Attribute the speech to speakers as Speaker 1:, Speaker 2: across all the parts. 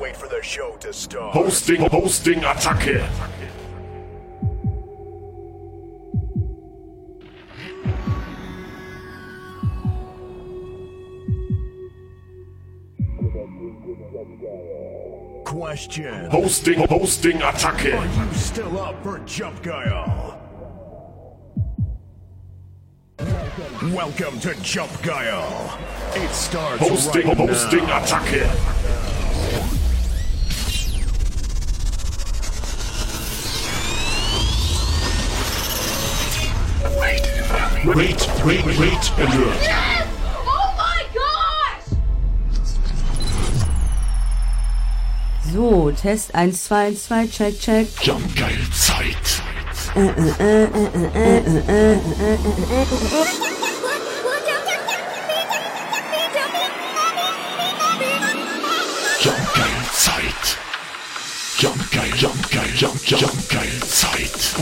Speaker 1: wait for the show to start.
Speaker 2: Hosting, Hosting, Attacke.
Speaker 1: Question.
Speaker 2: Hosting, Hosting, Attacke.
Speaker 1: Are you still up for Jump Guile? Welcome to Jump Guile. It starts
Speaker 2: Hosting,
Speaker 1: right
Speaker 2: Hosting,
Speaker 1: now.
Speaker 2: Attacke. Wait, wait, wait, alert.
Speaker 3: Yes! Oh my gosh!
Speaker 4: So, Test 1, 2, 2, check, check.
Speaker 2: Jump geil Zeit. Jump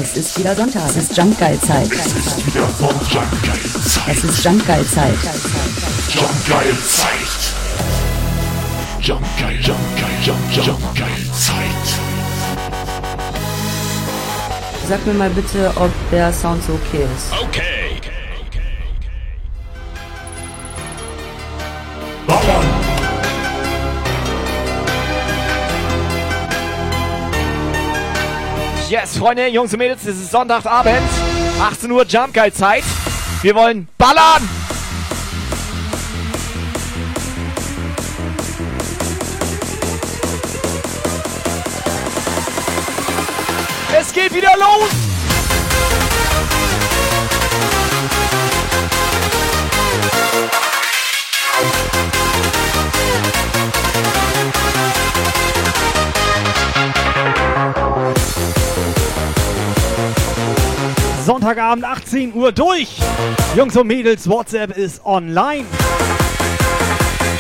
Speaker 4: Es ist wieder Sonntag. Es ist Jumpgeil-Zeit.
Speaker 2: Es ist wieder Sonntag. Jump geil Zeit.
Speaker 4: Es ist Jumpgeil-Zeit.
Speaker 2: Jump geil Zeit. Jump geil, Jump geil, Jump, Jump geil Zeit.
Speaker 4: Sag mir mal bitte, ob der Sound so okay ist.
Speaker 1: Okay.
Speaker 5: Freunde, Jungs und Mädels, es ist Sonntagabend, 18 Uhr Jump Guide Zeit. Wir wollen ballern! Es geht wieder los! Sonntagabend 18 Uhr durch. Jungs und Mädels, WhatsApp ist online.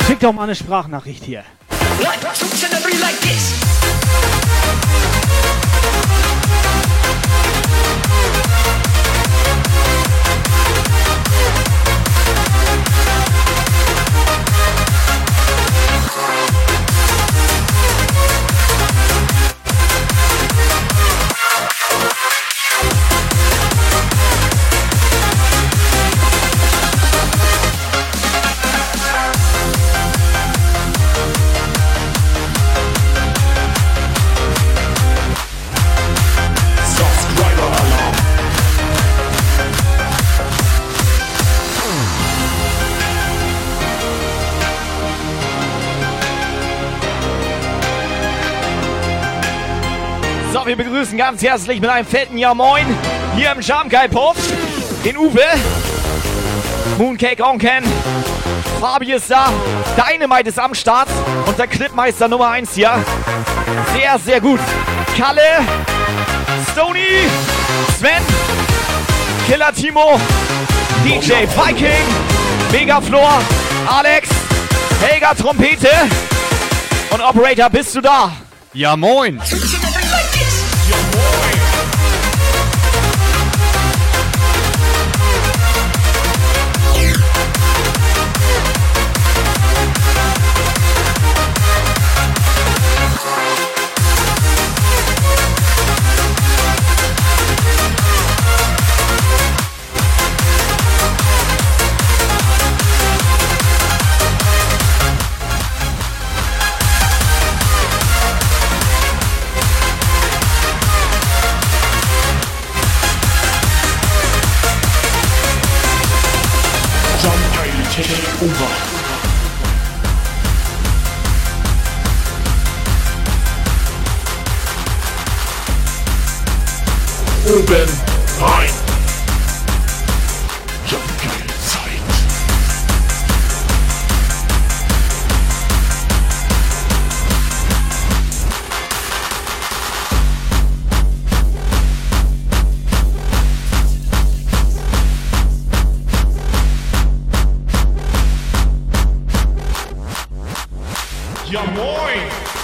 Speaker 5: Schickt doch mal eine Sprachnachricht hier.
Speaker 2: Subscriber
Speaker 5: wir begrüßen ganz herzlich mit einem fetten Ja Moin hier im Schamkai Puff den Uwe, Mooncake Onken, Fabi ist da, Dynamite ist am Start und der Clipmeister Nummer 1 hier. Sehr, sehr gut. Kalle, Stony, Sven, Killer Timo, DJ Viking, Megaflor, Alex, Helga Trompete und Operator, bist du da?
Speaker 6: Ja, moin.
Speaker 2: Over. Oben rein. Ja moin.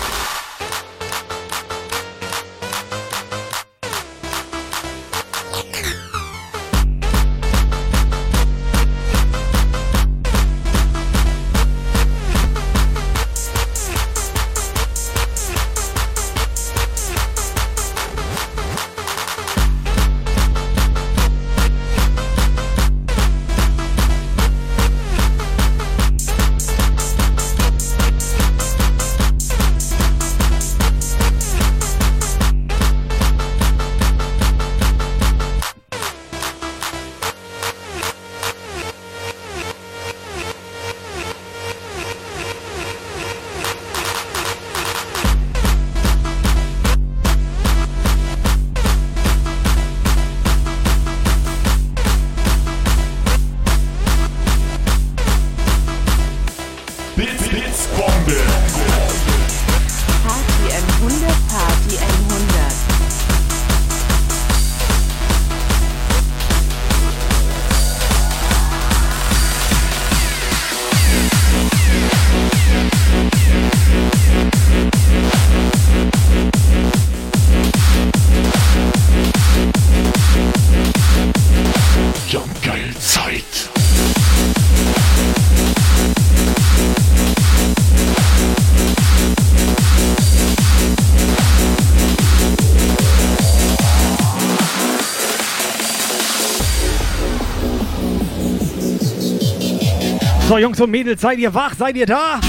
Speaker 6: Jungs und Mädels, seid ihr wach? Seid ihr da?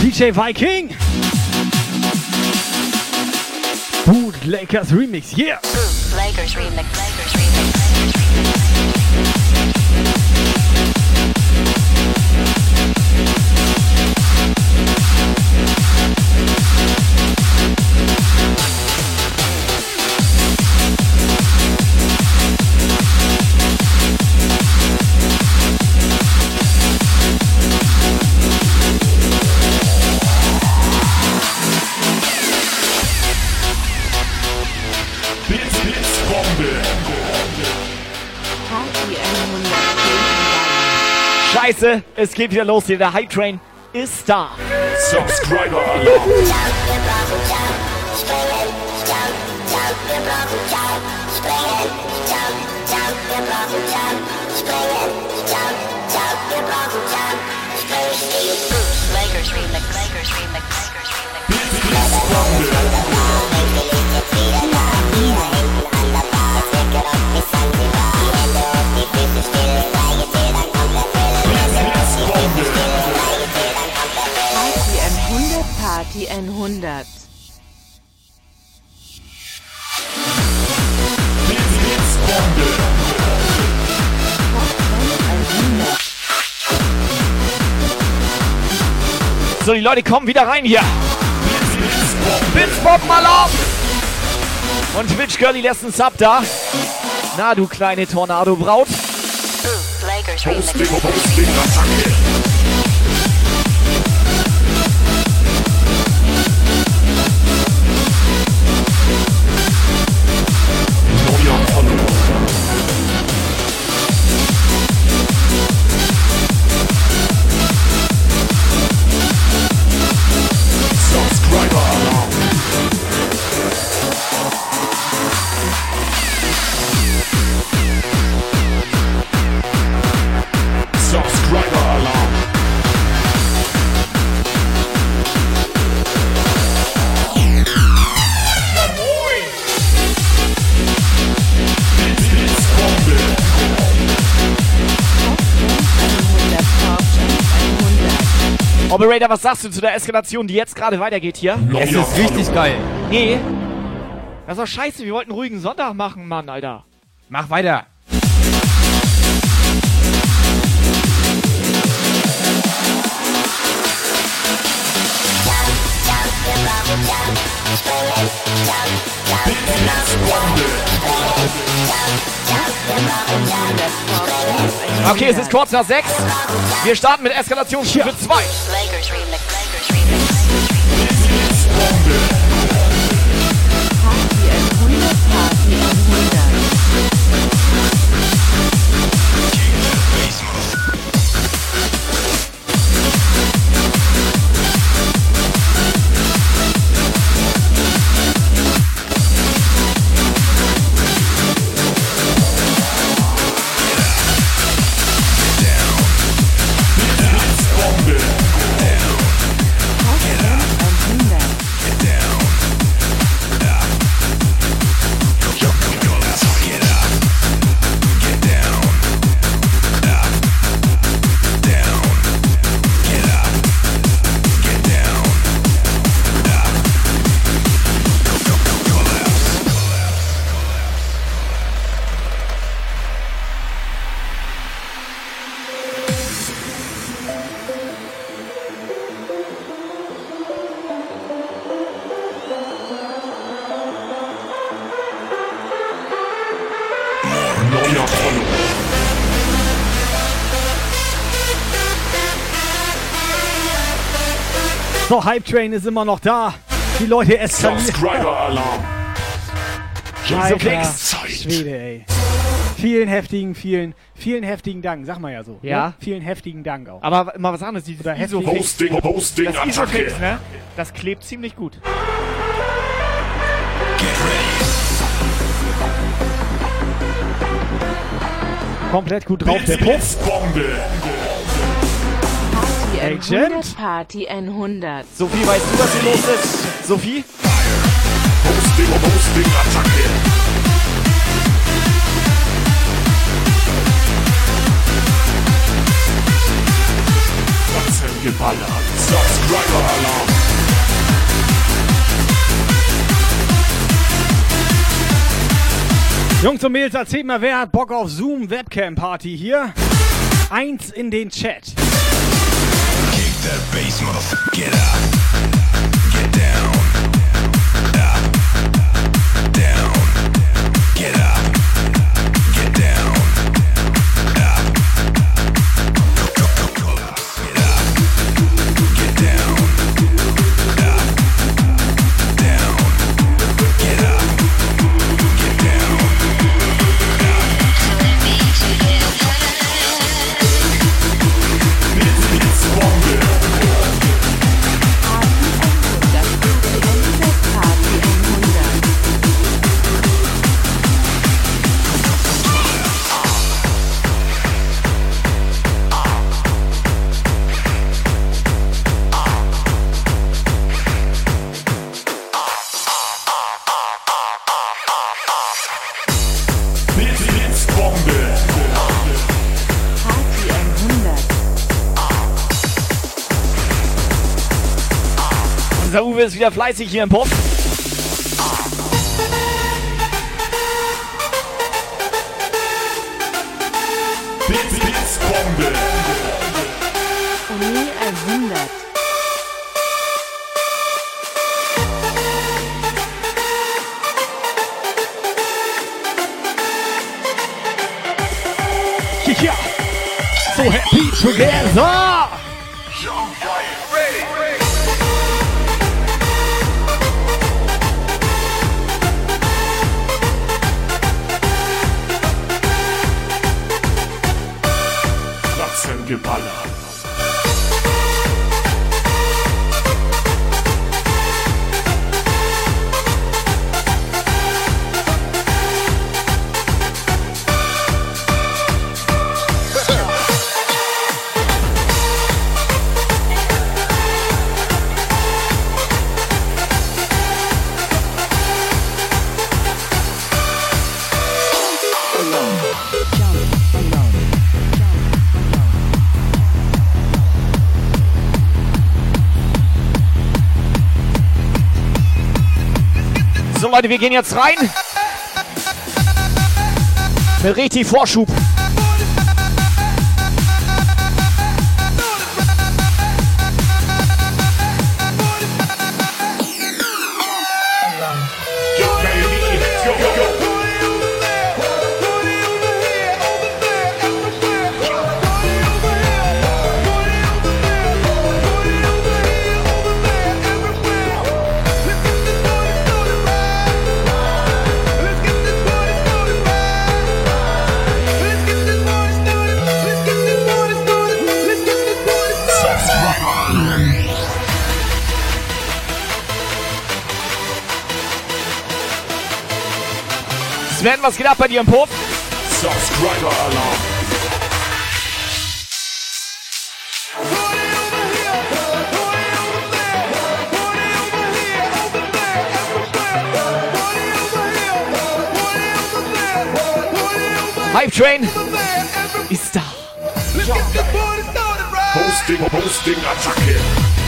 Speaker 6: DJ Viking. Bootleggers Remix, yeah.
Speaker 7: Lakers remix.
Speaker 5: Es geht wieder los hier. Der Hype Train ist da.
Speaker 2: Subscriber Alarm.
Speaker 7: Lakers remix. Lakers remix. Lakers remix.
Speaker 8: 100
Speaker 2: Blitz, Blitzbombe.
Speaker 5: So, die Leute kommen wieder rein hier.
Speaker 2: Blitz, Blitzbombe.
Speaker 5: Blitzbomben Alarm! Und Twitch Girlie lässt einen Sub da. Na, du kleine Tornado-Braut.
Speaker 2: Hosting, Hosting, Attacke.
Speaker 8: Party 100
Speaker 5: Operator, was sagst du zu der Eskalation, die jetzt gerade weitergeht hier?
Speaker 2: Neuer Follower.
Speaker 6: geil.
Speaker 5: Nee. Das ist doch scheiße, wir wollten einen ruhigen Sonntag machen, Mann, Alter.
Speaker 6: Mach weiter.
Speaker 5: Okay, es ist kurz nach sechs. Wir starten mit Eskalationsstufe 2.
Speaker 7: Lakers
Speaker 6: Hype Train ist immer noch da. Die Leute eskalieren.
Speaker 2: Subscriber Alarm.
Speaker 6: Alter. Schwede, ey. Vielen heftigen, vielen, vielen heftigen Dank, sag mal ja so.
Speaker 5: Ja.
Speaker 6: Ne? Vielen heftigen Dank auch.
Speaker 5: Aber mal was anderes, dieses. Isofix.
Speaker 2: Hosting, Hosting,
Speaker 5: Das
Speaker 2: Attacke.
Speaker 5: ne? Das klebt ziemlich gut.
Speaker 6: Komplett gut drauf, der Puff.
Speaker 2: Blitzbombe.
Speaker 6: Agent?
Speaker 8: 100 Party 100
Speaker 5: Sophie, weißt du, was hier los ist? Sophie?
Speaker 2: Hosting, Hosting, Attacke. geballert. Subscriber-Alarm.
Speaker 6: Jungs und Mädels, erzählt mal, wer hat Bock auf Zoom Webcam Party hier? Eins in den Chat.
Speaker 2: that
Speaker 8: bass, motherfucker.
Speaker 5: Get up. Ist wieder fleißig hier im Puff.
Speaker 2: Blitz, Blitzbombe.
Speaker 8: Uni 100.
Speaker 6: Ja, so happy together.
Speaker 5: Leute, wir gehen jetzt rein. Mit richtig Vorschub. Was geht er ab bei dir im Puff?
Speaker 2: Subscriber-Alarm.
Speaker 5: Hype Train ist da.
Speaker 2: Hosting, Hosting, Attacke.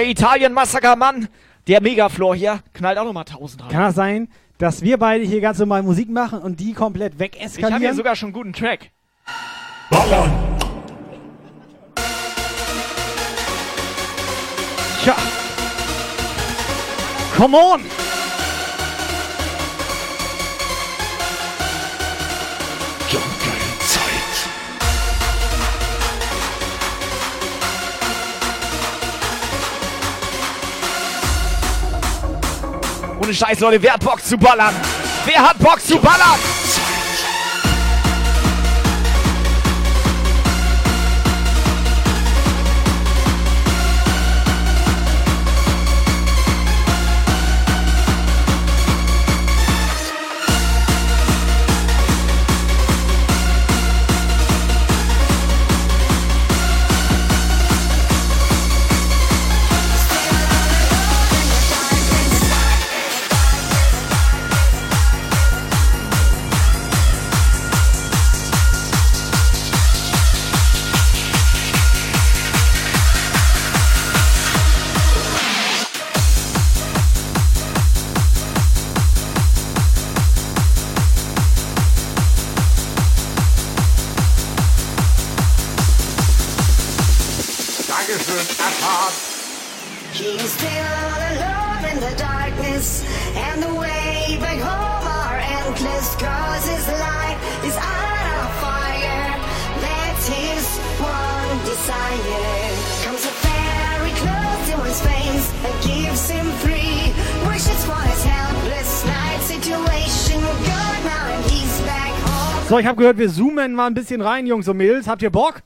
Speaker 5: Der Italien-Massaker-Mann, der Megaflor hier, knallt auch nochmal 1000 rein.
Speaker 6: Kann das sein, dass wir beide hier ganz normal Musik machen und die komplett
Speaker 9: Ich habe
Speaker 6: wegeskalieren.
Speaker 9: hier sogar schon einen guten Track.
Speaker 2: Ballern.
Speaker 6: Tja. Come on!
Speaker 9: Scheiß, Leute, wer hat Bock zu ballern? Wer hat Bock zu ballern?
Speaker 6: Ich habe gehört, wir zoomen mal ein bisschen rein, Jungs und Mädels. Habt ihr Bock?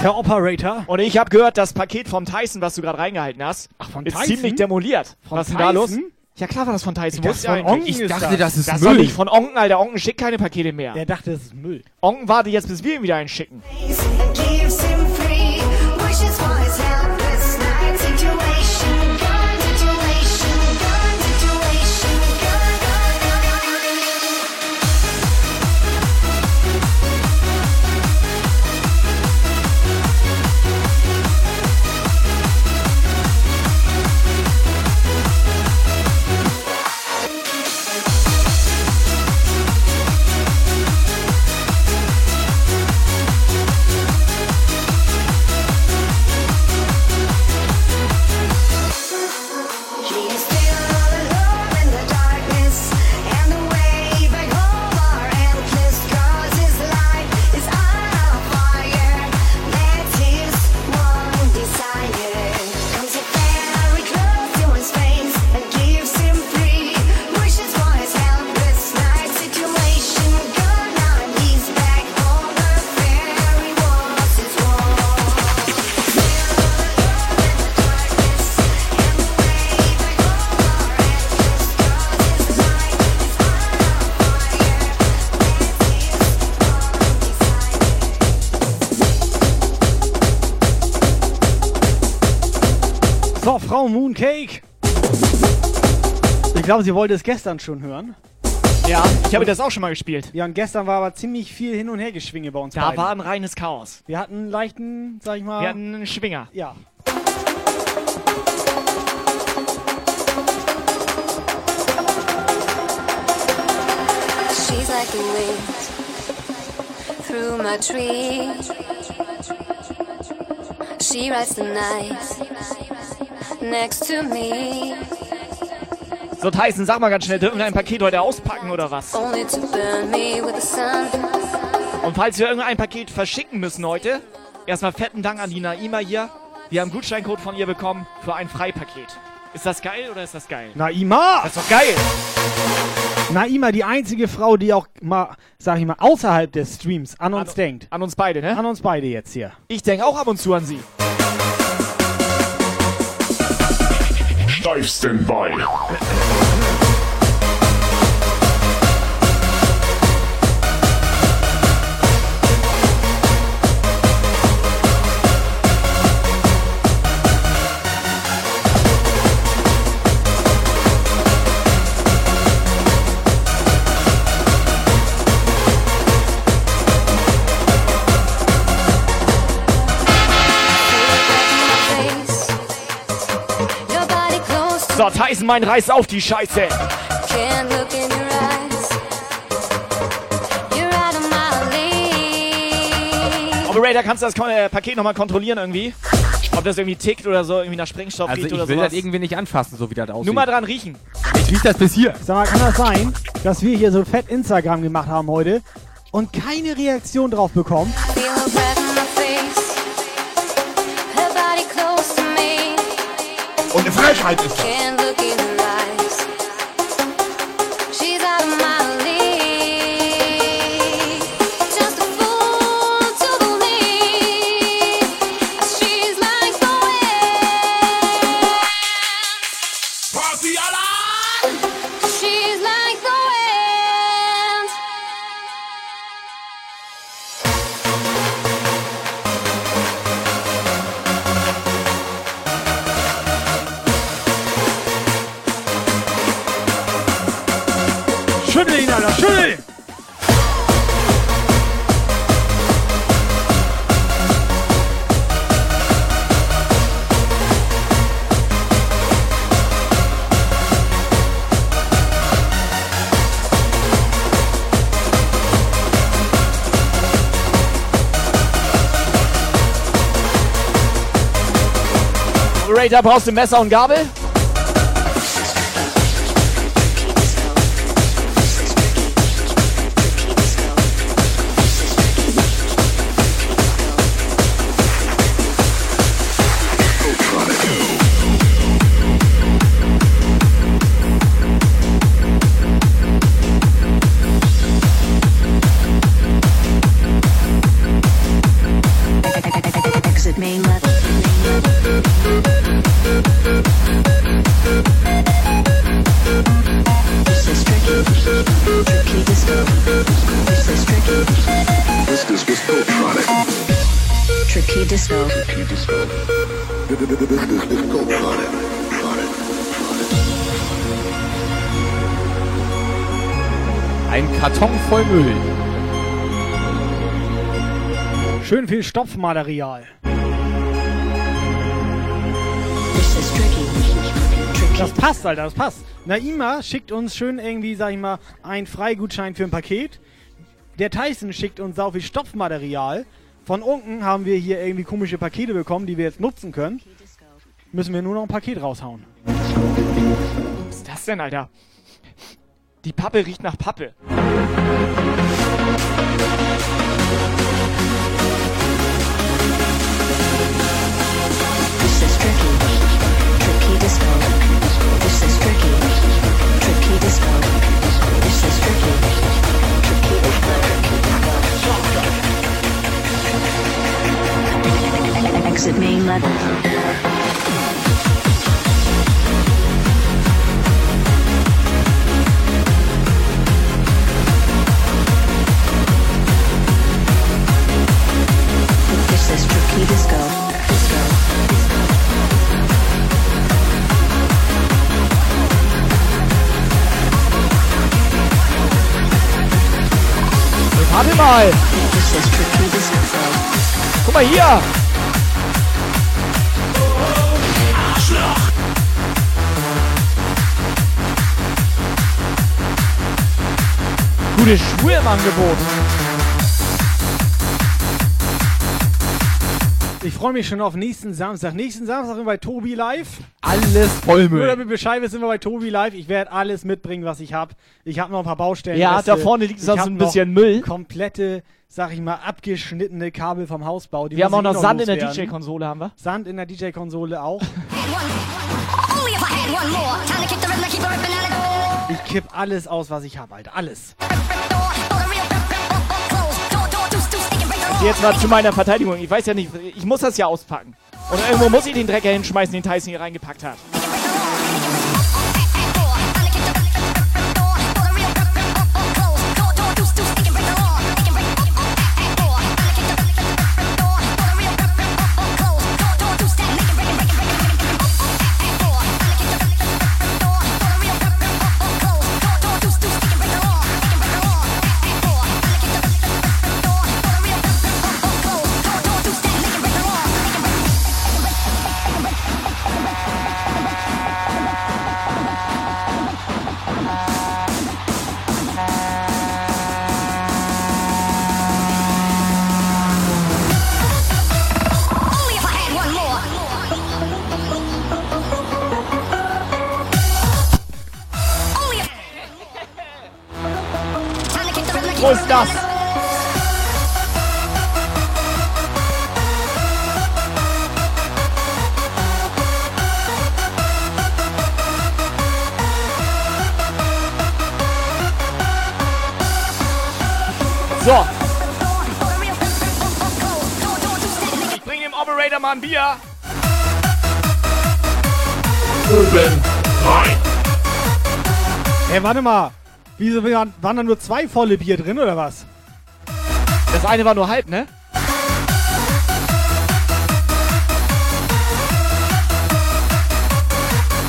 Speaker 6: Herr Operator.
Speaker 9: Und ich habe gehört, das Paket vom Tyson, was du gerade reingehalten hast,
Speaker 6: Ach, von
Speaker 9: ist
Speaker 6: Tyson?
Speaker 9: ziemlich demoliert.
Speaker 6: Von
Speaker 9: was ist denn da los? Ja klar war das von Tyson.
Speaker 6: Ich
Speaker 9: Wo
Speaker 6: dachte,
Speaker 9: ist der
Speaker 6: von? Onken
Speaker 9: Ich
Speaker 6: ist
Speaker 9: dachte,
Speaker 6: das.
Speaker 9: das ist doch nicht von Onken, Alter. Onken schickt keine Pakete mehr.
Speaker 6: Der dachte, es ist Müll.
Speaker 9: Onken wartet jetzt, bis wir ihm wieder einen schicken.
Speaker 6: Glaube, sie wollte es gestern schon hören.
Speaker 9: Ja, ich habe das auch schon mal gespielt.
Speaker 6: Ja, und gestern war aber ziemlich viel Hin- und Hergeschwinge bei uns
Speaker 9: Da
Speaker 6: beiden.
Speaker 9: war ein reines Chaos.
Speaker 6: Wir hatten einen leichten, sag ich mal...
Speaker 9: Wir hatten einen Schwinger.
Speaker 6: ja.
Speaker 10: She's like the wind through my tree. She rides the night next to me,
Speaker 9: So, Tyson, sag mal ganz schnell, dürfen wir ein Paket heute auspacken oder was? Und falls wir irgendein Paket verschicken müssen heute, erstmal fetten Dank an die Naima hier. Wir haben einen Gutscheincode von ihr bekommen für ein Freipaket. Ist das geil oder ist das geil?
Speaker 6: Naima!
Speaker 9: Das ist doch geil!
Speaker 6: Naima, die einzige Frau, die auch mal, sag ich mal, außerhalb des Streams an uns
Speaker 9: An-
Speaker 6: denkt.
Speaker 9: An uns beide, ne?
Speaker 6: An uns beide jetzt hier.
Speaker 9: Ich denke auch ab und zu an sie.
Speaker 10: stand by.
Speaker 9: So, Tyson, mein Reiß auf die Scheiße.
Speaker 10: Can't look in your eyes. You're out of my league.
Speaker 5: Operator, kannst du das Kon- äh, Paket nochmal kontrollieren irgendwie? Ob das irgendwie tickt oder so, irgendwie nach Sprengstoff
Speaker 11: Also ich
Speaker 5: oder
Speaker 11: will
Speaker 5: sowas.
Speaker 11: das irgendwie nicht anfassen, so wie das aussieht.
Speaker 5: Nur mal dran riechen.
Speaker 11: Ich riech das bis hier.
Speaker 6: Sag mal, kann das sein, dass wir hier so fett Instagram gemacht haben heute und keine Reaktion drauf bekommen?
Speaker 2: Und eine Frechheit ist das.
Speaker 5: Operator, brauchst du Messer und Gabel?
Speaker 11: Ein Karton voll Müll.
Speaker 6: Schön viel Stopfmaterial. Das passt, Alter, das passt. Naima schickt uns schön irgendwie, sag ich mal, einen Freigutschein für ein Paket. Der Tyson schickt uns sau viel Stopfmaterial. Von unten haben wir hier irgendwie komische Pakete bekommen, die wir jetzt nutzen können. Müssen wir nur noch ein Paket raushauen.
Speaker 5: Was ist das denn, Alter? Die Pappe riecht nach Pappe.
Speaker 8: This is tricky. Tricky disco. This is tricky. Tricky disco. This is. Exit main level.
Speaker 5: Warte mal! Guck hier! Gute Schuhe im Angebot.
Speaker 6: Ich freue mich schon auf nächsten Samstag. Nächsten Samstag sind wir bei Tobi live.
Speaker 11: Alles
Speaker 6: Nur
Speaker 11: Vollmüll.
Speaker 6: damit Bescheid wissen, sind wir bei Tobi live. Ich werde alles mitbringen, was ich habe. Ich habe noch ein paar Baustellen.
Speaker 5: Ja,
Speaker 6: Reste.
Speaker 5: da vorne liegt sonst ein bisschen Müll.
Speaker 6: Komplette, sag ich mal, abgeschnittene Kabel vom Hausbau. Die
Speaker 5: Wir haben auch noch
Speaker 6: eh
Speaker 5: Sand in der
Speaker 6: loswerden.
Speaker 5: DJ-Konsole, haben wir.
Speaker 6: Sand in der DJ-Konsole auch.
Speaker 12: Of
Speaker 6: Ich kipp alles aus, was ich habe, Alter. Alles.
Speaker 5: Jetzt mal zu meiner Verteidigung. Ich weiß ja nicht, ich muss das ja auspacken. Und irgendwo muss ich den Drecker hinschmeißen, den Tyson hier reingepackt hat. Das? So. Ich bring dem Operator mal ein Bier.
Speaker 2: Oben rein.
Speaker 6: Ey, warte mal. Wieso waren, waren da nur zwei volle Bier drin oder was?
Speaker 5: Das eine war nur halb, ne?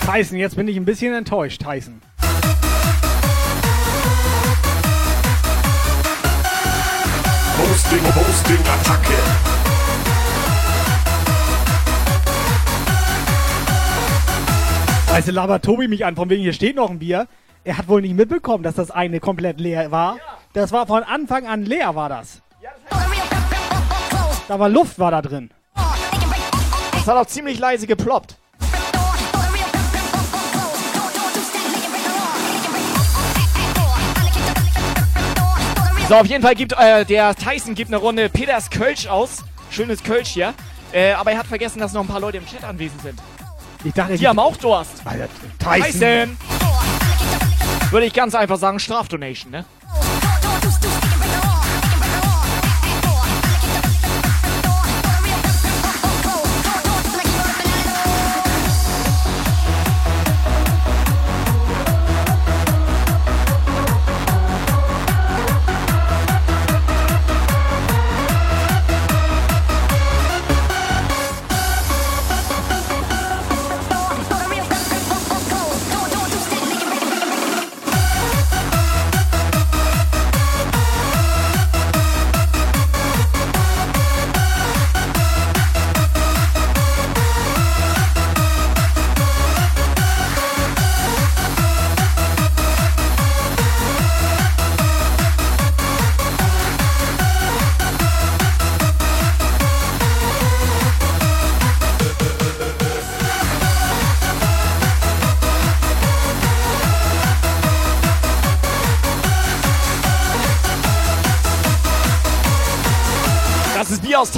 Speaker 6: Tyson, jetzt bin ich ein bisschen enttäuscht, Tyson.
Speaker 2: Hosting, Hosting, Attacke.
Speaker 6: Du, labert Tobi mich an, von wegen hier steht noch ein Bier. Er hat wohl nicht mitbekommen, dass das eine komplett leer war. Das war von Anfang an leer, war das. Da war Luft, war da drin.
Speaker 5: Das hat auch ziemlich leise geploppt. So, auf jeden Fall gibt äh, der Tyson gibt eine Runde Peters Kölsch aus. Schönes Kölsch hier. Äh, aber er hat vergessen, dass noch ein paar Leute im Chat anwesend sind.
Speaker 6: Ich dachte,
Speaker 5: Die haben auch Durst.
Speaker 6: Alter,
Speaker 5: Tyson.
Speaker 6: Tyson.
Speaker 5: Würde ich ganz einfach sagen, Strafdonation, ne?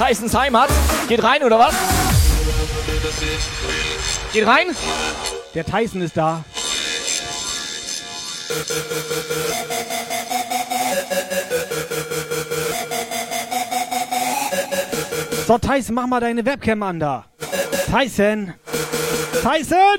Speaker 5: Tysons Heimat. Geht rein, oder was? Geht rein?
Speaker 6: Der Tyson ist da. So, Tyson, mach mal deine Webcam an da. Tyson! Tyson!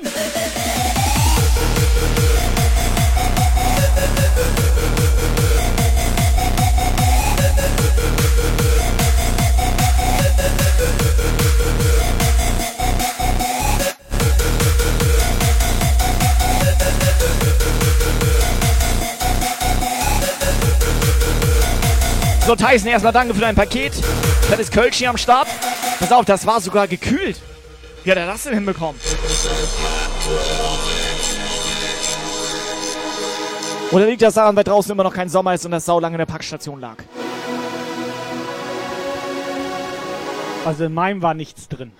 Speaker 5: So, Tyson, erstmal danke für dein Paket. Das ist Kölsch hier am Start. Pass auf, das war sogar gekühlt. Wie hat er das denn hinbekommen? Oder liegt das daran, weil draußen immer noch kein Sommer ist und das saulange in der Packstation lag?
Speaker 6: Also in meinem war nichts drin.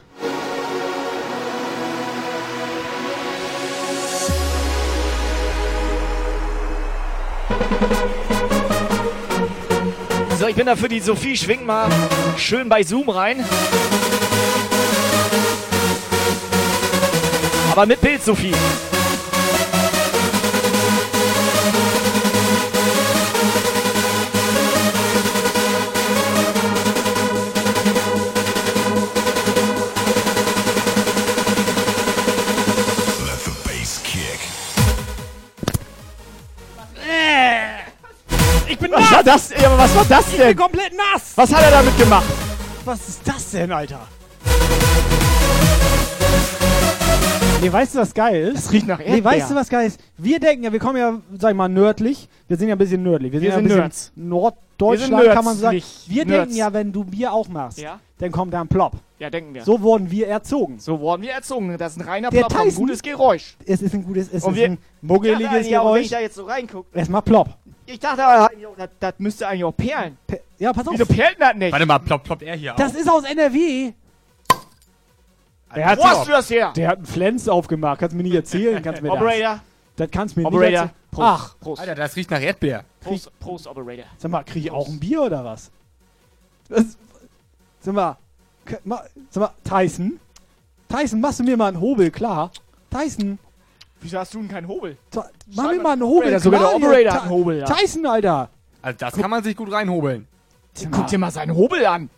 Speaker 5: So, ich bin dafür, die Sophie schwingt mal schön bei Zoom rein. Aber mit Bild, Sophie. War das? Ja, aber was war das
Speaker 6: Ich bin
Speaker 5: denn?
Speaker 6: komplett nass!
Speaker 5: Was hat er damit gemacht?
Speaker 6: Was ist das denn, Alter? Nee, weißt du, was geil ist?
Speaker 5: Das riecht nach Erdbeer.
Speaker 6: Nee, weißt du, was geil ist? Wir denken ja, wir kommen ja, sag ich mal, nördlich. Wir sind ja ein bisschen nördlich. Wir,
Speaker 5: Wir
Speaker 6: sind, ja ein
Speaker 5: Nerds.
Speaker 6: bisschen Norddeutschland,
Speaker 5: Wir sind
Speaker 6: kann man so sagen.
Speaker 5: nördlich.
Speaker 6: Wir
Speaker 5: Nerds.
Speaker 6: denken ja, wenn du Bier auch machst,
Speaker 5: Ja?
Speaker 6: dann kommt da ein Plop.
Speaker 5: Ja, denken wir.
Speaker 6: So wurden wir erzogen.
Speaker 5: So wurden wir erzogen. Das ist ein reiner
Speaker 6: Der
Speaker 5: Plop, ein
Speaker 6: Tyson-
Speaker 5: gutes Geräusch.
Speaker 6: Es ist ein gutes, es
Speaker 5: Und
Speaker 6: ist
Speaker 5: wir-
Speaker 6: ein muggeliges
Speaker 5: ja, ja, aber wenn
Speaker 6: Geräusch.
Speaker 5: ich da jetzt so reingucke.
Speaker 6: Erstmal Plop.
Speaker 5: Ich dachte aber das, das müsste eigentlich auch perlen.
Speaker 6: Pe- Ja, pass auf.
Speaker 5: Wieso perlt denn das nicht?
Speaker 11: Warte mal, ploppt ploppt er hier
Speaker 6: Das
Speaker 11: auf?
Speaker 6: ist aus NRW. Der hat,
Speaker 5: Wo hast du das her?
Speaker 6: der hat einen Flens aufgemacht. Kannst du mir nicht erzählen. Kannst mir das.
Speaker 5: Operator,
Speaker 6: Das kannst du mir nicht
Speaker 5: Operator,
Speaker 6: erzählen.
Speaker 5: Prost.
Speaker 6: Ach.
Speaker 5: Prost.
Speaker 11: Alter, das riecht nach Erdbeer.
Speaker 5: Prost, Prost, Operator.
Speaker 6: Sag mal, kriege ich auch ein Bier oder was? was? Sag mal, sag mal, Tyson? Tyson, machst du mir mal einen Hobel, klar? Tyson,
Speaker 5: Wieso hast du denn keinen Hobel?
Speaker 6: Ty- mach mir mal einen Hobel,
Speaker 5: Operator, sogar der. Operator hat einen Hobel, ja.
Speaker 6: Tyson, Alter!
Speaker 11: Also das kann man sich gut reinhobeln.
Speaker 5: Guck dir mal seinen Hobel an.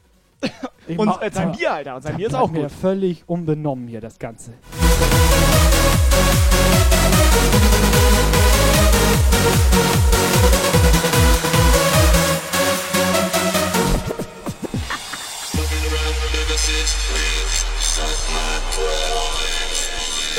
Speaker 6: Ich
Speaker 5: Und äh, sein Bier, Alter. Und sein Bier ist auch
Speaker 6: mir
Speaker 5: gut.
Speaker 6: völlig unbenommen hier, das Ganze.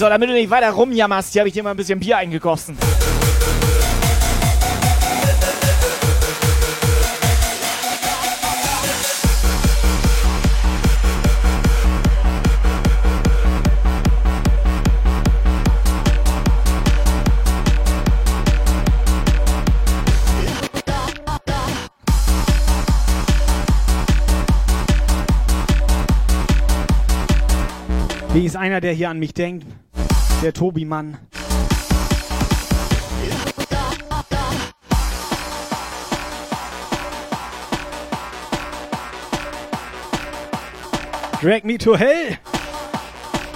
Speaker 5: So, damit du nicht weiter rumjammerst, hier habe ich dir mal ein bisschen Bier eingegossen.
Speaker 6: Wie ist einer, der hier an mich denkt? Der Tobi Mann. Drag me to hell.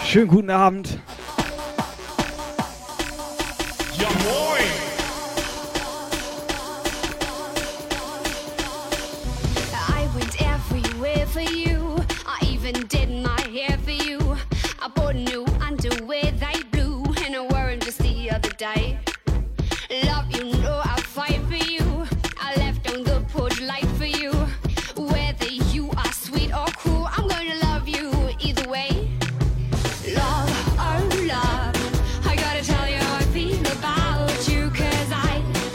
Speaker 6: Schönen guten Abend.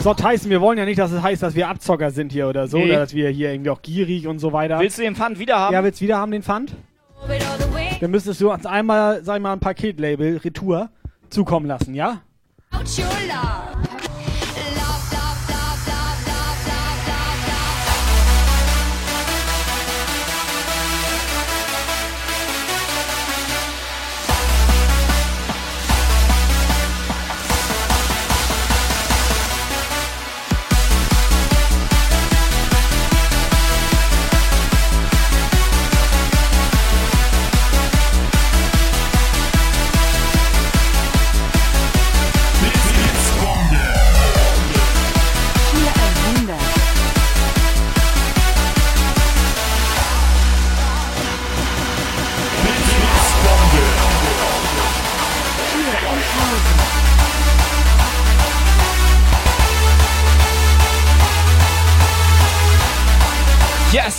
Speaker 6: So, Tyson, wir wollen ja nicht, dass es heißt, dass wir Abzocker sind hier oder so,
Speaker 5: Nee.
Speaker 6: oder dass wir hier irgendwie auch gierig und so weiter.
Speaker 5: Willst du den Pfand wieder haben?
Speaker 6: ja, willst du wieder haben, den Pfand? Dann müsstest du uns einmal, sag ich mal, ein Paketlabel, Retour, zukommen lassen, ja?
Speaker 10: Out your love,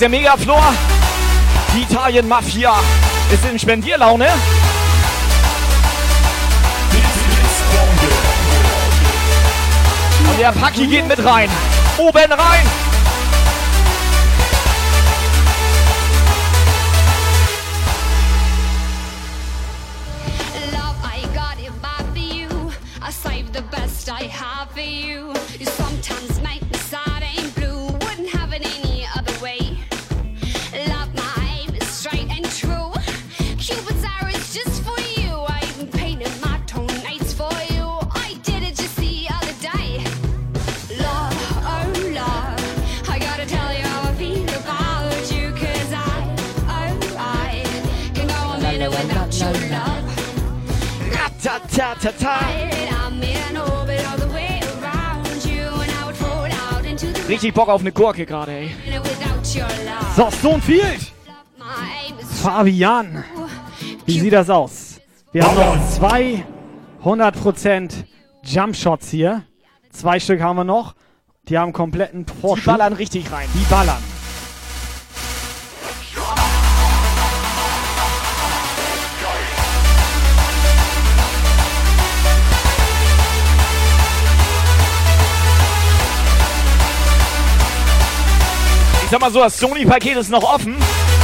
Speaker 5: der Megaflor. Die Italien-Mafia ist in Spendierlaune. Und der Paki geht mit rein. Oben rein. Richtig Bock auf eine Gurke gerade, ey.
Speaker 6: So, Stonefield! Fabian, wie sieht das aus? Wir haben noch 200% Jumpshots hier. Zwei Stück haben wir noch. Die haben kompletten
Speaker 5: Die
Speaker 6: Vorschub.
Speaker 5: ballern richtig rein.
Speaker 6: Die ballern.
Speaker 5: Sag mal so, das Sony-Paket ist noch offen.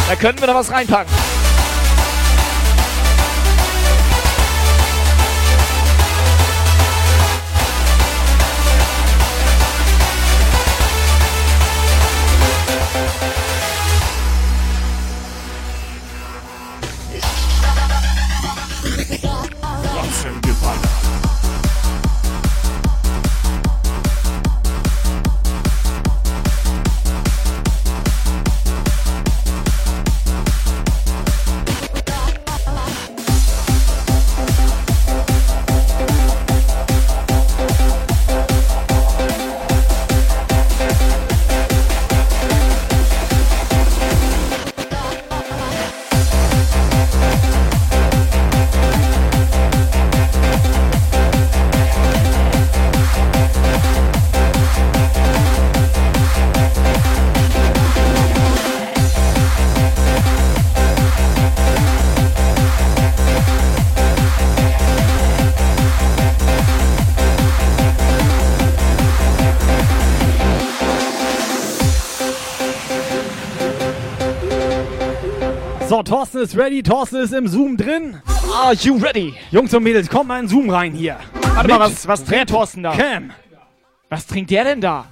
Speaker 5: Da könnten wir da was reinpacken.
Speaker 6: Thorsten ist ready, Thorsten ist im Zoom drin.
Speaker 5: Are you ready?
Speaker 6: Jungs und Mädels, kommt mal in Zoom rein hier.
Speaker 5: Warte mal, was, was trinkt Thorsten da?
Speaker 6: Cam.
Speaker 5: Was trinkt der denn da?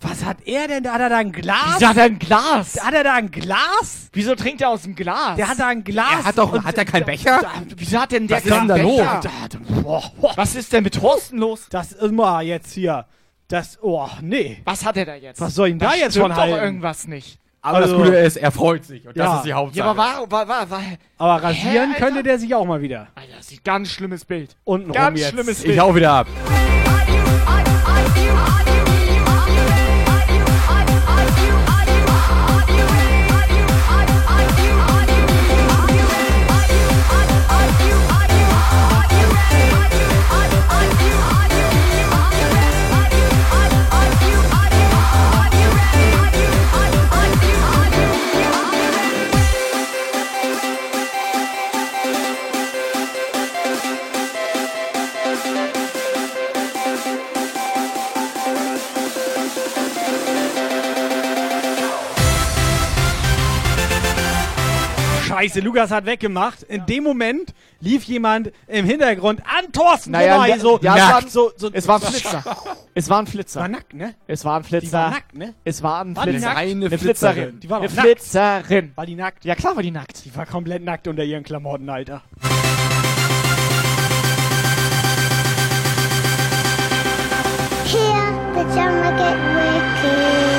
Speaker 6: Was hat er denn da? Hat er da ein Glas?
Speaker 5: Wieso hat er ein Glas?
Speaker 6: Hat er da ein Glas?
Speaker 5: Wieso trinkt er aus dem Glas?
Speaker 6: Der hat da ein Glas.
Speaker 11: Er hat doch, hat er keinen Becher?
Speaker 6: Da-
Speaker 5: Wieso hat denn der
Speaker 11: Was ist denn da los?
Speaker 5: Becher?
Speaker 6: da- boah, boah.
Speaker 5: Was ist denn mit Thorsten los?
Speaker 6: Das ist mal jetzt hier. Das, oh, nee.
Speaker 5: Was hat er da jetzt?
Speaker 6: Was soll ihn da
Speaker 5: Das
Speaker 6: jetzt
Speaker 5: stimmt
Speaker 6: von
Speaker 5: doch
Speaker 6: halten?
Speaker 5: irgendwas nicht.
Speaker 11: Aber
Speaker 6: Also-
Speaker 11: das Gute ist, er freut sich. Und das
Speaker 6: Ja.
Speaker 11: ist die Hauptsache.
Speaker 5: Ja, aber war, war, war, war,
Speaker 6: Aber rasieren
Speaker 5: Hä,
Speaker 6: könnte der sich auch mal wieder.
Speaker 5: Alter, das ein ganz schlimmes Bild.
Speaker 6: Unten rum
Speaker 5: Ganz
Speaker 6: jetzt.
Speaker 5: schlimmes Bild.
Speaker 11: ich hau wieder ab.
Speaker 6: Scheiße, Lukas hat weggemacht. In dem Moment lief jemand im Hintergrund an Thorsten
Speaker 5: Naja,
Speaker 6: vorbei.
Speaker 5: ja,
Speaker 6: so,
Speaker 5: ja, es
Speaker 6: nackt.
Speaker 5: war-
Speaker 6: so, so,
Speaker 5: Es war ein Flitzer. Es war ein Flitzer.
Speaker 6: War nackt, ne?
Speaker 5: Es war ein
Speaker 6: Die
Speaker 5: Flitzer.
Speaker 6: war nackt, ne?
Speaker 5: Es war ein
Speaker 6: War die
Speaker 5: Flitzer.
Speaker 6: nackt?
Speaker 11: Eine
Speaker 5: Eine
Speaker 11: Flitzerin.
Speaker 6: Die war
Speaker 5: Eine. Flitzerin.
Speaker 6: War die nackt?
Speaker 5: Ja klar war die nackt.
Speaker 6: Die war komplett nackt unter ihren Klamotten, Alter.
Speaker 12: Here, the jungle get wicked.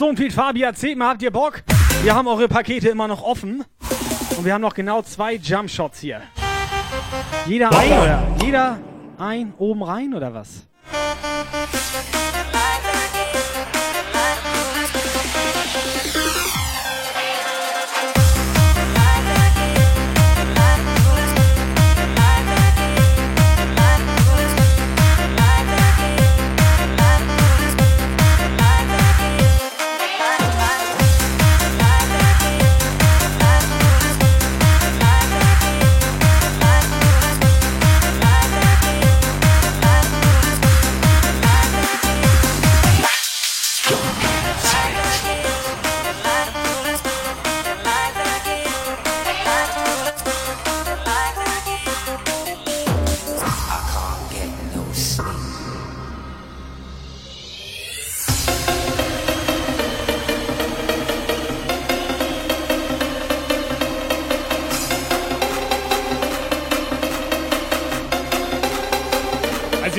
Speaker 6: So, Stonefield, Fabi, erzählt mal, habt ihr Bock? Wir haben eure Pakete immer noch offen. Und wir haben noch genau zwei Jumpshots hier. Jeder ein oder? Jeder ein oben rein oder was?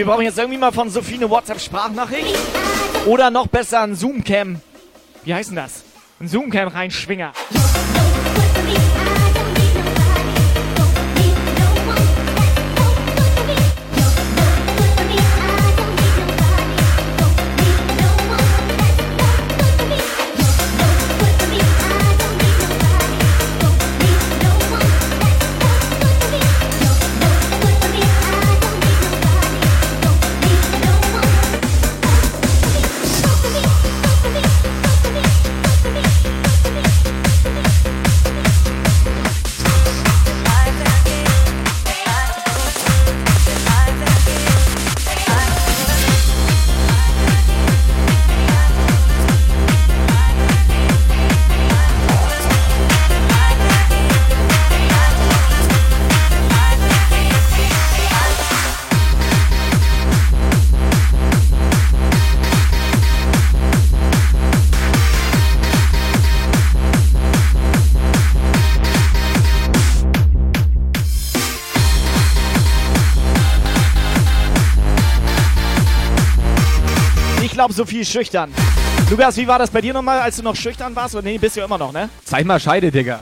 Speaker 5: Wir brauchen jetzt irgendwie mal von Sophie eine WhatsApp-Sprachnachricht. Oder noch besser ein Zoom-Cam. Wie heißt denn das? Ein Zoom-Cam reinschwinger. Sophie ist schüchtern. Lukas, wie war das bei dir nochmal, als du noch schüchtern warst? Oder nee, bist du ja immer noch, ne?
Speaker 11: Zeig mal Scheide, Digga.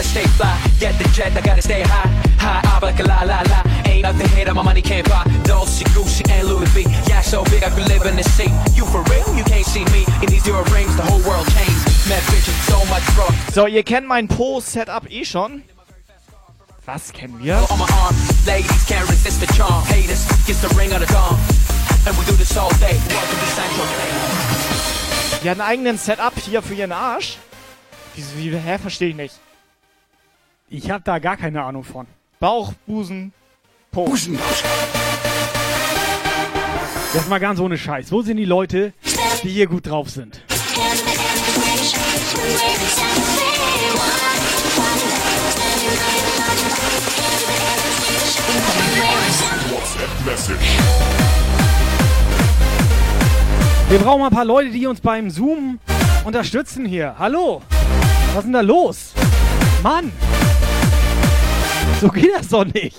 Speaker 13: Stay fly. Get the jet, I gotta stay high. High, up like a la la la. Ain't nothing here that my money can't buy. Dolce, Gucci, and Louis V. Yeah, so big I could live in the sea. You for real? You can't see me. In these earrings, rings, the whole world changed. Mad bitches, so much rock.
Speaker 5: So, ihr kennt mein Po-Setup eh schon. Was kennen wir? Die hat einen eigenen Setup hier für ihren Arsch. Wieso, wie, hä? Verstehe ich nicht.
Speaker 6: Ich habe da gar keine Ahnung von.
Speaker 5: Bauch, Busen, Po.
Speaker 2: Busen.
Speaker 6: Jetzt mal ganz ohne Scheiß. Wo sind die Leute, die hier gut drauf sind? Wir brauchen ein paar Leute, die uns beim Zoom unterstützen hier. Hallo? Was ist denn da los? Mann! So geht das doch nicht.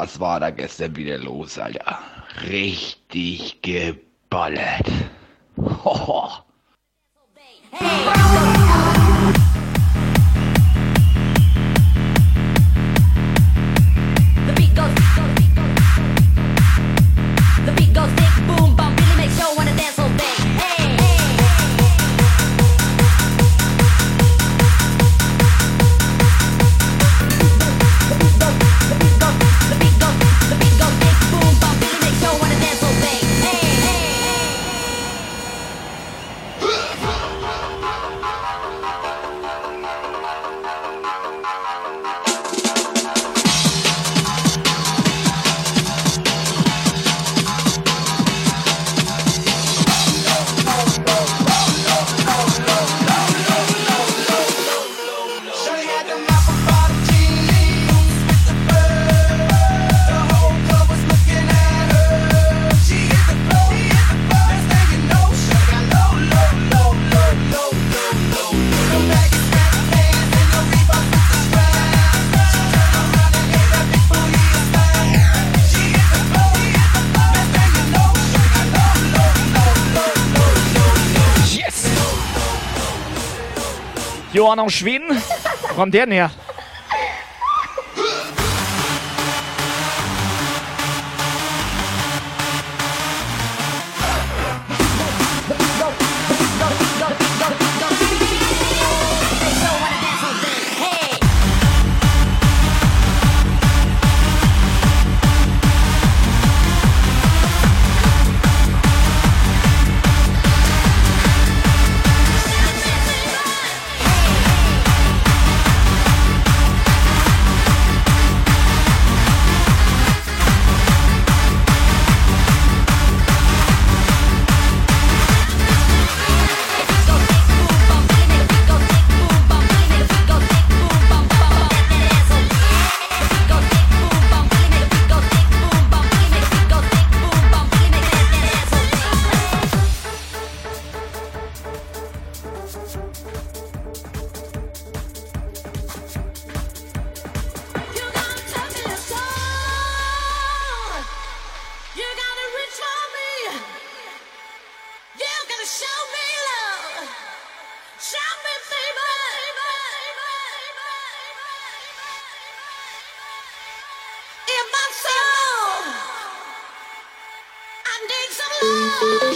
Speaker 14: Was war da gestern wieder los, Alter? Richtig geballert. Hoho.
Speaker 15: The
Speaker 5: Johann aus Schweden? Wo kommt der denn her?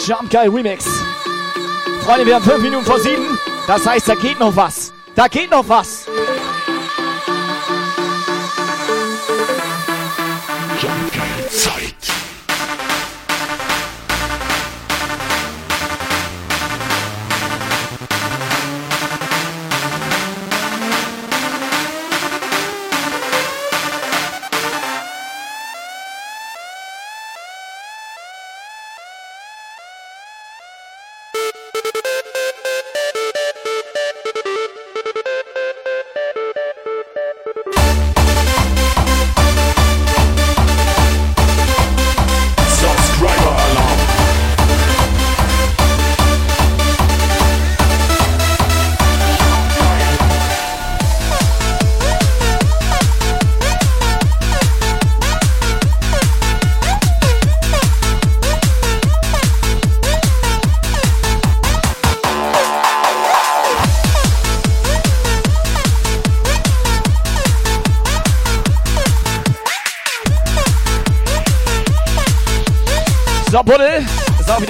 Speaker 5: Jump Guy Remix. Freunde, wir haben fünf Minuten vor sieben. Das heißt, da geht noch was. Da geht noch was.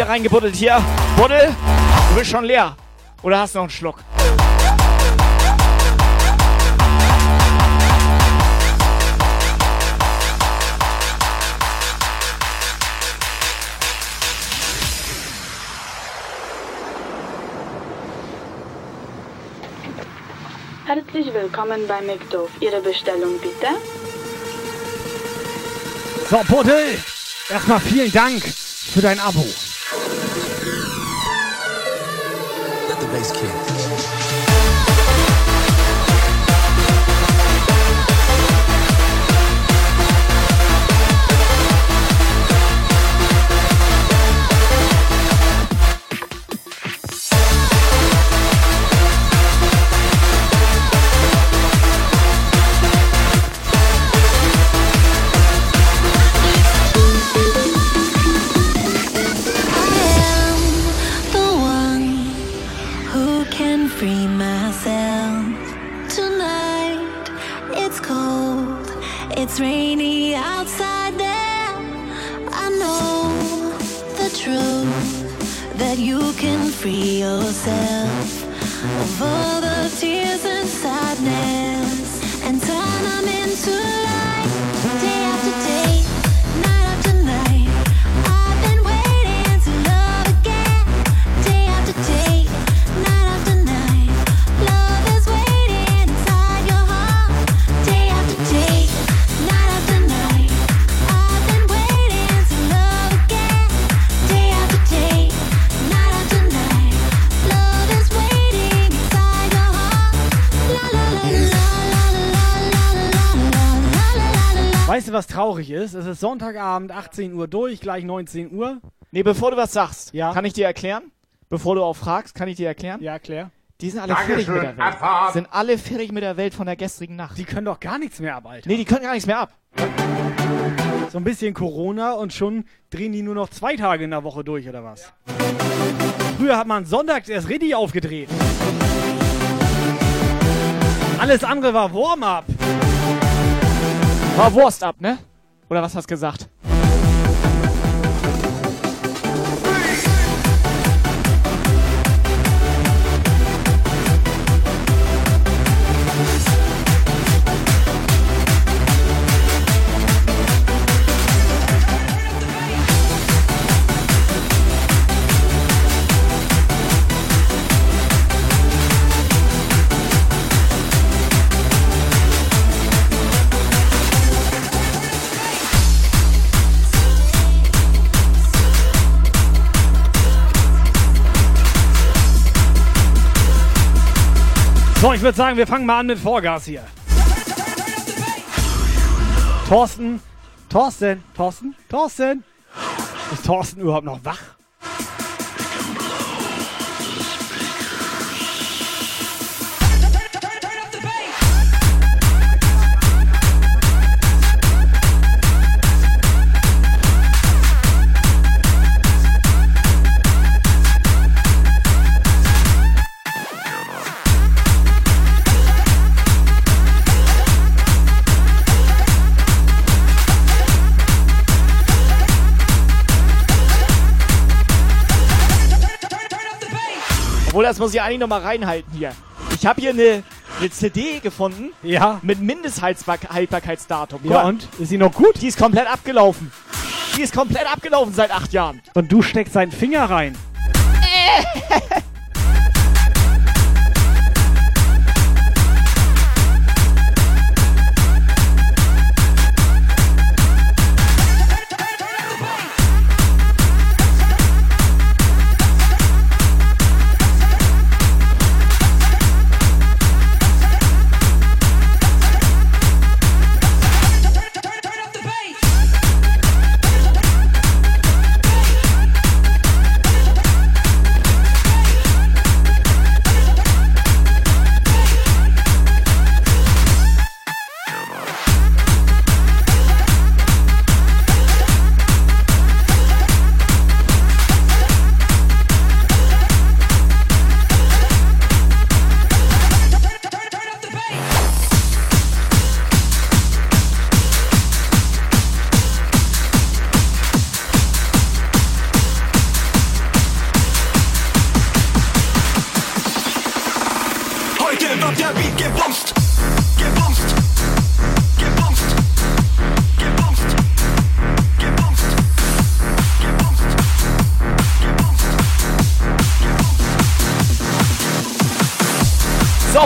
Speaker 5: Wieder reingebuddelt hier. Buddel, du bist schon leer. Oder hast du noch einen Schluck?
Speaker 16: Herzlich willkommen bei McDoof. Ihre Bestellung bitte?
Speaker 17: So, Buddel, erstmal vielen Dank für dein Abo. this kid. Sonntagabend, 18 Uhr durch, gleich 19 Uhr.
Speaker 5: Nee, bevor du was sagst,
Speaker 17: Ja.
Speaker 5: kann ich dir erklären? Bevor du auch fragst, kann ich dir erklären?
Speaker 17: Ja, erklär.
Speaker 5: Die sind alle
Speaker 17: Dankeschön,
Speaker 5: fertig mit der Welt.
Speaker 17: Abfahrt.
Speaker 5: Sind alle fertig mit der Welt von der gestrigen Nacht.
Speaker 17: Die können doch gar nichts mehr ab, Alter.
Speaker 5: Nee, die können gar nichts mehr ab.
Speaker 17: So ein bisschen Corona und schon drehen die nur noch zwei Tage in der Woche durch, oder was? Früher hat man sonntags erst richtig aufgedreht. Alles andere war Warm-up.
Speaker 5: War Wurst ab, ne? Oder was hast du gesagt?
Speaker 17: Ich würde sagen, wir fangen mal an mit Vorgas hier. Thorsten, Thorsten, Thorsten, Thorsten. Ist Thorsten überhaupt noch wach?
Speaker 5: Das muss ich eigentlich noch mal reinhalten hier. Ich habe hier eine, eine CD gefunden.
Speaker 6: Ja.
Speaker 5: Mit Mindesthaltbarkeitsdatum.
Speaker 6: Ja,
Speaker 5: mal,
Speaker 6: und? Ist sie noch gut?
Speaker 5: Die ist komplett abgelaufen. Die ist komplett abgelaufen seit acht Jahren.
Speaker 6: Und du steckst deinen Finger rein.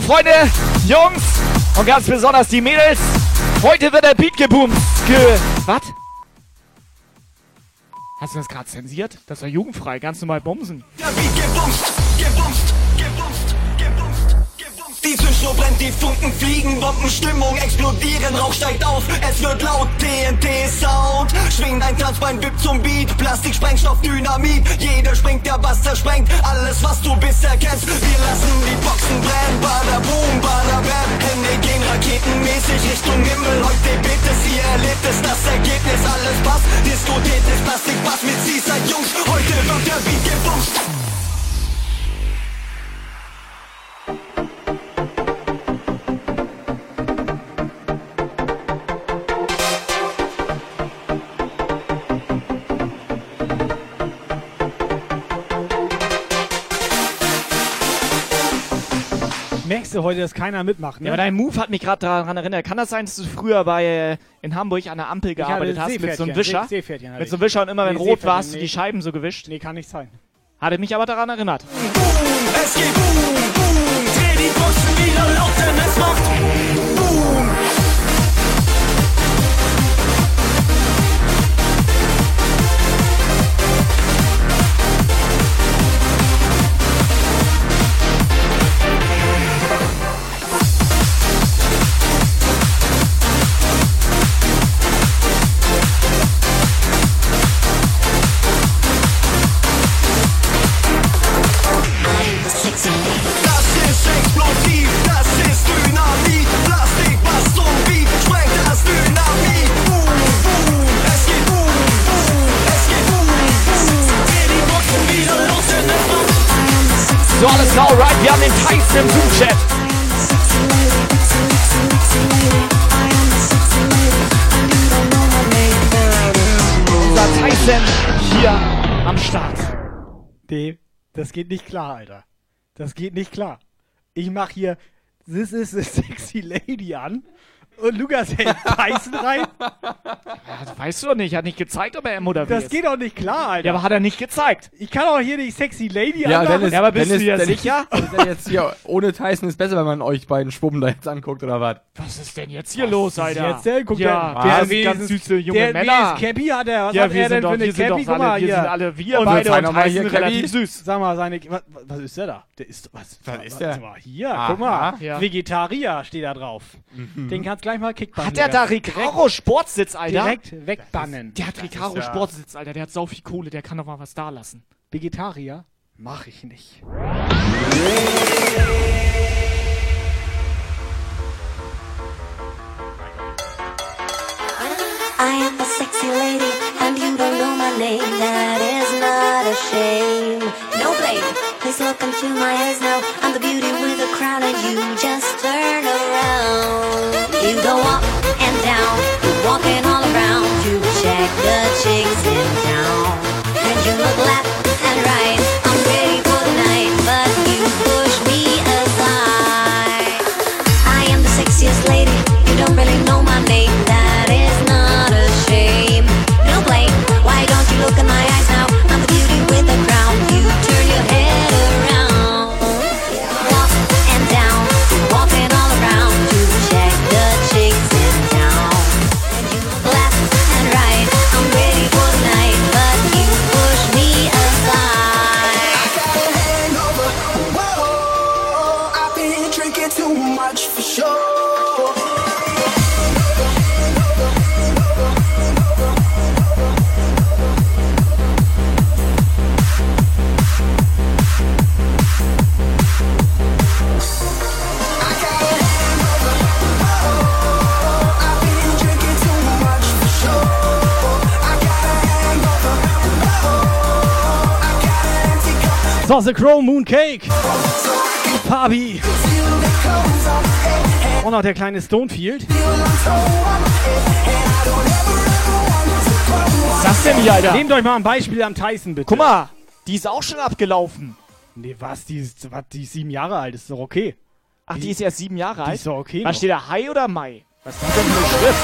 Speaker 5: Freunde, Jungs und ganz besonders die Mädels. Heute wird der Beat geboomt. Ge Was? Hast du das gerade zensiert? Das war jugendfrei, ganz normal bumsen.
Speaker 18: Der Beat gebumst, gebumst, gebumst. Die Zündschnur brennt, die Funken fliegen, Bomben, Stimmung explodieren, Rauch steigt auf, es wird laut, TNT-Sound. Schwingt ein Tanzbein, wippt zum Beat, Plastik, Sprengstoff, Dynamit. Jeder springt, der Bass zersprengt, alles was du bisher kennst. Wir lassen die Boxen brennen, bada boom, bada bam. Hände gehen raketenmäßig Richtung Himmel, heute bebt es, ihr erlebt es, das Ergebnis, alles passt. Diskutiert ist Plastik, Bass mit Seaside Jungs, heute wird der Beat gebumst.
Speaker 6: Merkst du heute, dass keiner mitmacht, ne?
Speaker 5: Ja, aber dein Move hat mich gerade daran erinnert. Kann das sein, dass du früher bei äh, in Hamburg an der Ampel gearbeitet hast mit so einem Wischer?
Speaker 6: See- Seepferdchen hatte
Speaker 5: mit so einem. Wischer und immer wenn
Speaker 6: Nee,
Speaker 5: rot
Speaker 6: Seepferdchen,
Speaker 5: war, hast du
Speaker 6: nee.
Speaker 5: die Scheiben so gewischt?
Speaker 6: Nee, kann nicht sein.
Speaker 5: Hatte mich aber daran erinnert.
Speaker 18: Es geht boom, boom, dreh die Boxen wieder laut, denn es macht
Speaker 5: am Start.
Speaker 6: Nee, das geht nicht klar, Alter. Das geht nicht klar. Ich mach hier This is a sexy lady an und Lukas hält Tyson rein.
Speaker 5: Ja, das weißt du doch nicht. Er hat nicht gezeigt, ob er M oder W
Speaker 6: Das
Speaker 5: ist.
Speaker 6: geht doch nicht klar, Alter.
Speaker 5: Ja, aber hat er nicht gezeigt.
Speaker 6: Ich kann auch hier die sexy lady
Speaker 11: Ja,
Speaker 6: anmachen.
Speaker 11: Dennis,
Speaker 5: Ja, aber bist
Speaker 11: Dennis,
Speaker 5: du dir
Speaker 11: Dennis,
Speaker 5: sicher?
Speaker 11: Dennis, jetzt hier ohne Tyson ist besser, wenn man euch beiden Schwuppen da jetzt anguckt, oder was?
Speaker 5: Was ist denn jetzt hier los, Alter?
Speaker 6: Jetzt, der, guck,
Speaker 5: ja,
Speaker 6: der,
Speaker 5: der sind ganz süße junge
Speaker 6: der,
Speaker 5: Männer.
Speaker 6: Wie ist Cappy hat er? Was
Speaker 5: ja,
Speaker 6: hat
Speaker 5: wir
Speaker 6: er
Speaker 5: sind
Speaker 6: denn
Speaker 5: doch,
Speaker 6: für eine
Speaker 5: wir sind
Speaker 6: Cappy?
Speaker 5: doch
Speaker 6: Guck mal
Speaker 5: wir
Speaker 6: hier.
Speaker 5: sind alle, wir
Speaker 6: Und
Speaker 5: beide und Tyson
Speaker 11: hier, Cappy.
Speaker 5: relativ süß.
Speaker 6: Sag mal, seine. Was, was ist der da? Der ist. Was,
Speaker 11: Was ist der?
Speaker 6: hier, guck mal. Vegetarier steht da drauf.
Speaker 11: Mhm.
Speaker 6: Den kannst gleich mal kickbannen.
Speaker 5: Hat der da. Recaro Sportsitz, Alter?
Speaker 6: Direkt wegbannen.
Speaker 5: Der hat Recaro
Speaker 11: ja-
Speaker 5: Sportsitz, Alter. Der hat sau viel Kohle. Der kann doch mal was da lassen.
Speaker 6: Vegetarier? Mach ich nicht.
Speaker 19: I am a sexy lady, and you don't know my name. That is not a shame. No blame. Please look into my eyes now. I'm the beauty with a crown, and you just turn around. You go up and down, you're walking all around. You check the chicks in town, and you look left and right. I'm ready for the night, but you
Speaker 18: push
Speaker 19: me aside. I am the sexiest lady. You don't really know my name.
Speaker 6: So, The Crow Mooncake. Fabi. Und noch der kleine Stonefield.
Speaker 5: Was das denn hier, Alter?
Speaker 6: Nehmt euch mal ein Beispiel am Tyson, bitte.
Speaker 5: Guck mal, die ist auch schon abgelaufen.
Speaker 6: Nee, was? Die ist, was, die ist sieben Jahre alt, ist doch okay.
Speaker 5: Ach, die, ist erst sieben Jahre alt?
Speaker 6: Die ist doch okay.
Speaker 5: Was
Speaker 6: noch.
Speaker 5: steht da, Hai oder Mai? Was ist denn für eine Schrift?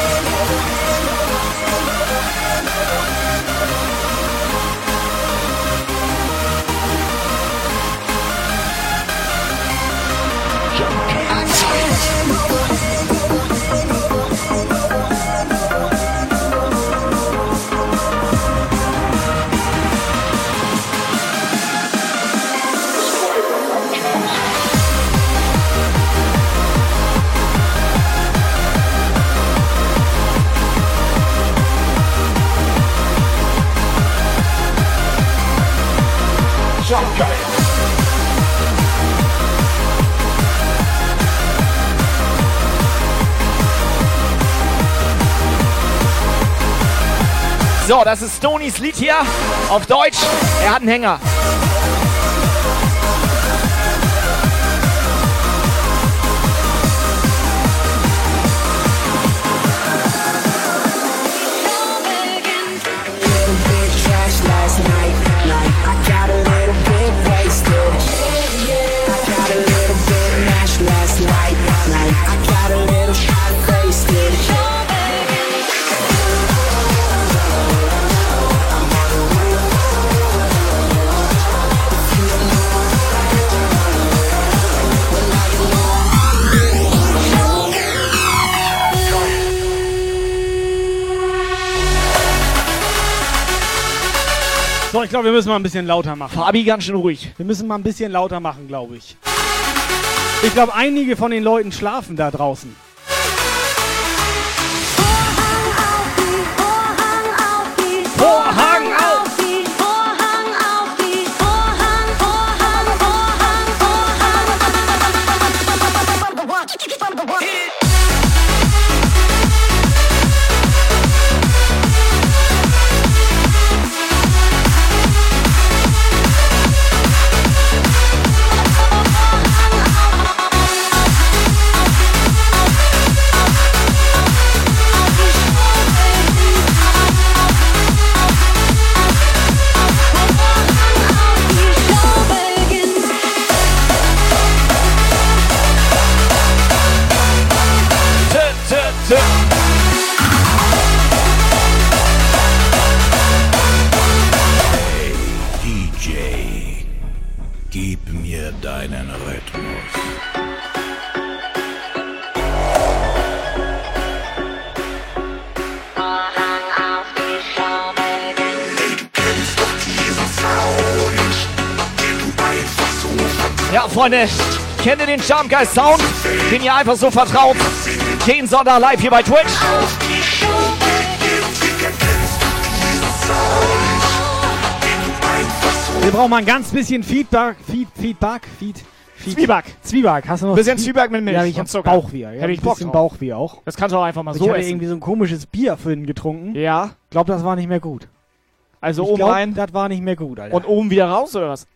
Speaker 2: Jump Guide.
Speaker 5: So, das ist Stonys Lied hier auf Deutsch. Er hat einen Hänger.
Speaker 6: So, ich glaube, wir müssen mal ein bisschen lauter machen.
Speaker 5: Fabi, ganz schön ruhig.
Speaker 6: Wir müssen mal ein bisschen lauter machen, glaube ich. Ich glaube, einige von den Leuten schlafen da draußen.
Speaker 5: Freunde, kennt ihr den Charmgeist Sound, den ihr einfach so vertraut? Den Sonntag live hier bei Twitch.
Speaker 6: Wir brauchen mal ein ganz bisschen Feedback. Feed, Feedback? Feed, Feed,
Speaker 5: Zwieback.
Speaker 6: Zwieback. Hast du noch
Speaker 5: Bisschen
Speaker 6: Zwie-
Speaker 5: Zwieback mit Milch
Speaker 6: Ja, ich hab
Speaker 5: Zucker.
Speaker 6: Bauchweh. Ja,
Speaker 5: Hätte ich Bock
Speaker 6: bisschen
Speaker 5: drauf.
Speaker 6: Bauchweh auch.
Speaker 5: Das kannst du auch einfach mal
Speaker 6: ich
Speaker 5: so
Speaker 6: hatte
Speaker 5: essen.
Speaker 6: irgendwie so ein komisches Bier vorhin getrunken.
Speaker 5: Ja.
Speaker 6: Glaub, das war nicht mehr gut.
Speaker 5: Also
Speaker 6: ich
Speaker 5: oben
Speaker 6: glaub,
Speaker 5: rein
Speaker 6: Das war nicht mehr gut, Alter.
Speaker 5: und oben wieder raus oder was?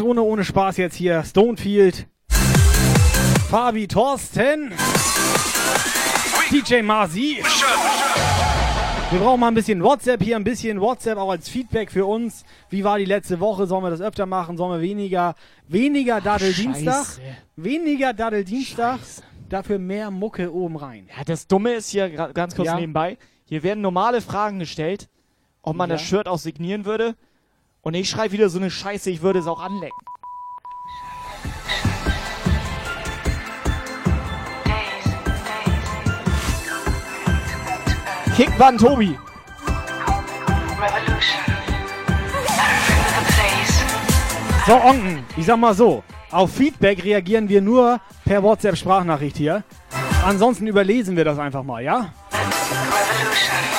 Speaker 6: Ohne, ohne, ohne Spaß jetzt hier. Stonefield. Fabi Thorsten. DJ Marzi. Wir brauchen mal ein bisschen WhatsApp hier, ein bisschen WhatsApp auch als Feedback für uns. Wie war die letzte Woche? Sollen wir das öfter machen? Sollen wir weniger, weniger Daddel-Dienstag? Weniger Daddel-Dienstag, dafür mehr Mucke oben rein.
Speaker 5: Ja, das Dumme ist hier ganz kurz
Speaker 6: Ja.
Speaker 5: nebenbei. Hier werden normale Fragen gestellt, ob man
Speaker 6: Ja.
Speaker 5: das Shirt auch signieren würde. Und ich schreibe wieder so eine Scheiße, ich würde es auch anlecken. Kickband Tobi.
Speaker 6: So, Onken, ich sag mal so. Auf Feedback reagieren wir nur per WhatsApp-Sprachnachricht hier. Ansonsten überlesen wir das einfach mal, ja?
Speaker 18: We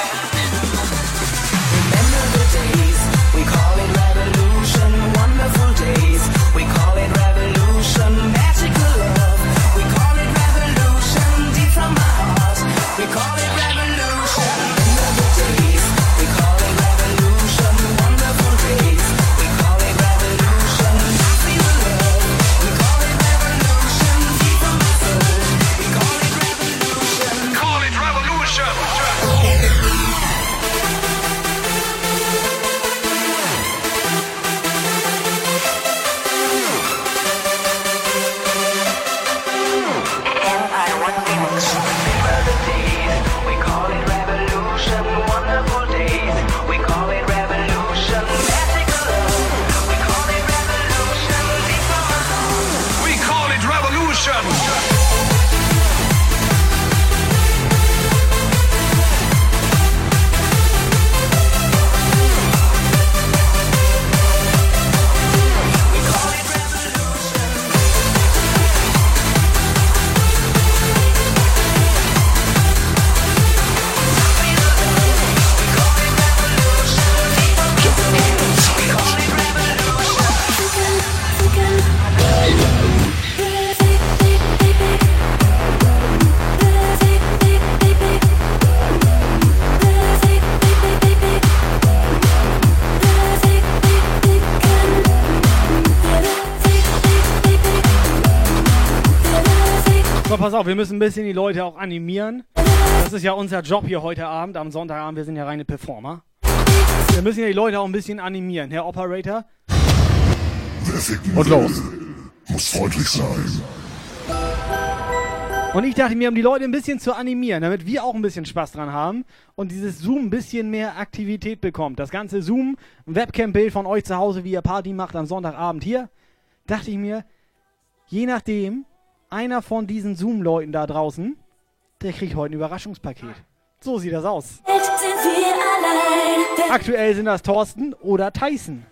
Speaker 6: Auf, wir müssen ein bisschen die Leute auch animieren. Das ist ja unser Job hier heute Abend, am Sonntagabend. Wir sind ja reine Performer. Wir müssen ja die Leute auch ein bisschen animieren. Herr Operator,
Speaker 2: Wer ficken
Speaker 6: Und los.
Speaker 2: muss freundlich sein.
Speaker 6: Und ich dachte mir, um die Leute ein bisschen zu animieren, damit wir auch ein bisschen Spaß dran haben und dieses Zoom ein bisschen mehr Aktivität bekommt. Das ganze Zoom, Webcam-Bild von euch zu Hause, wie ihr Party macht am Sonntagabend hier, dachte ich mir, je nachdem, einer von diesen Zoom-Leuten da draußen, der kriegt heute ein Überraschungspaket. So sieht das aus. Aktuell sind das Thorsten oder Tyson.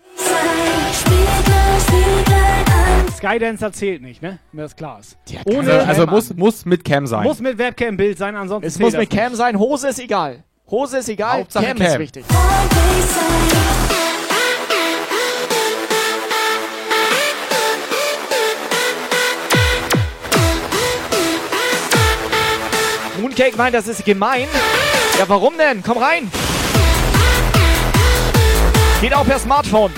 Speaker 6: Skydancer zählt nicht, ne? Mir das klar ist.
Speaker 11: Also, also muss, muss mit Cam sein.
Speaker 6: Muss mit Webcam-Bild sein, ansonsten
Speaker 5: Es
Speaker 6: zählt
Speaker 5: muss
Speaker 6: das
Speaker 5: mit
Speaker 6: nicht.
Speaker 5: Cam sein, Hose ist egal. Hose ist egal,
Speaker 11: Hauptsache
Speaker 5: Cam, ist
Speaker 11: Cam.
Speaker 5: wichtig. Mooncake meint, das ist gemein. Ja, warum denn? Komm rein. Geht auch per Smartphone.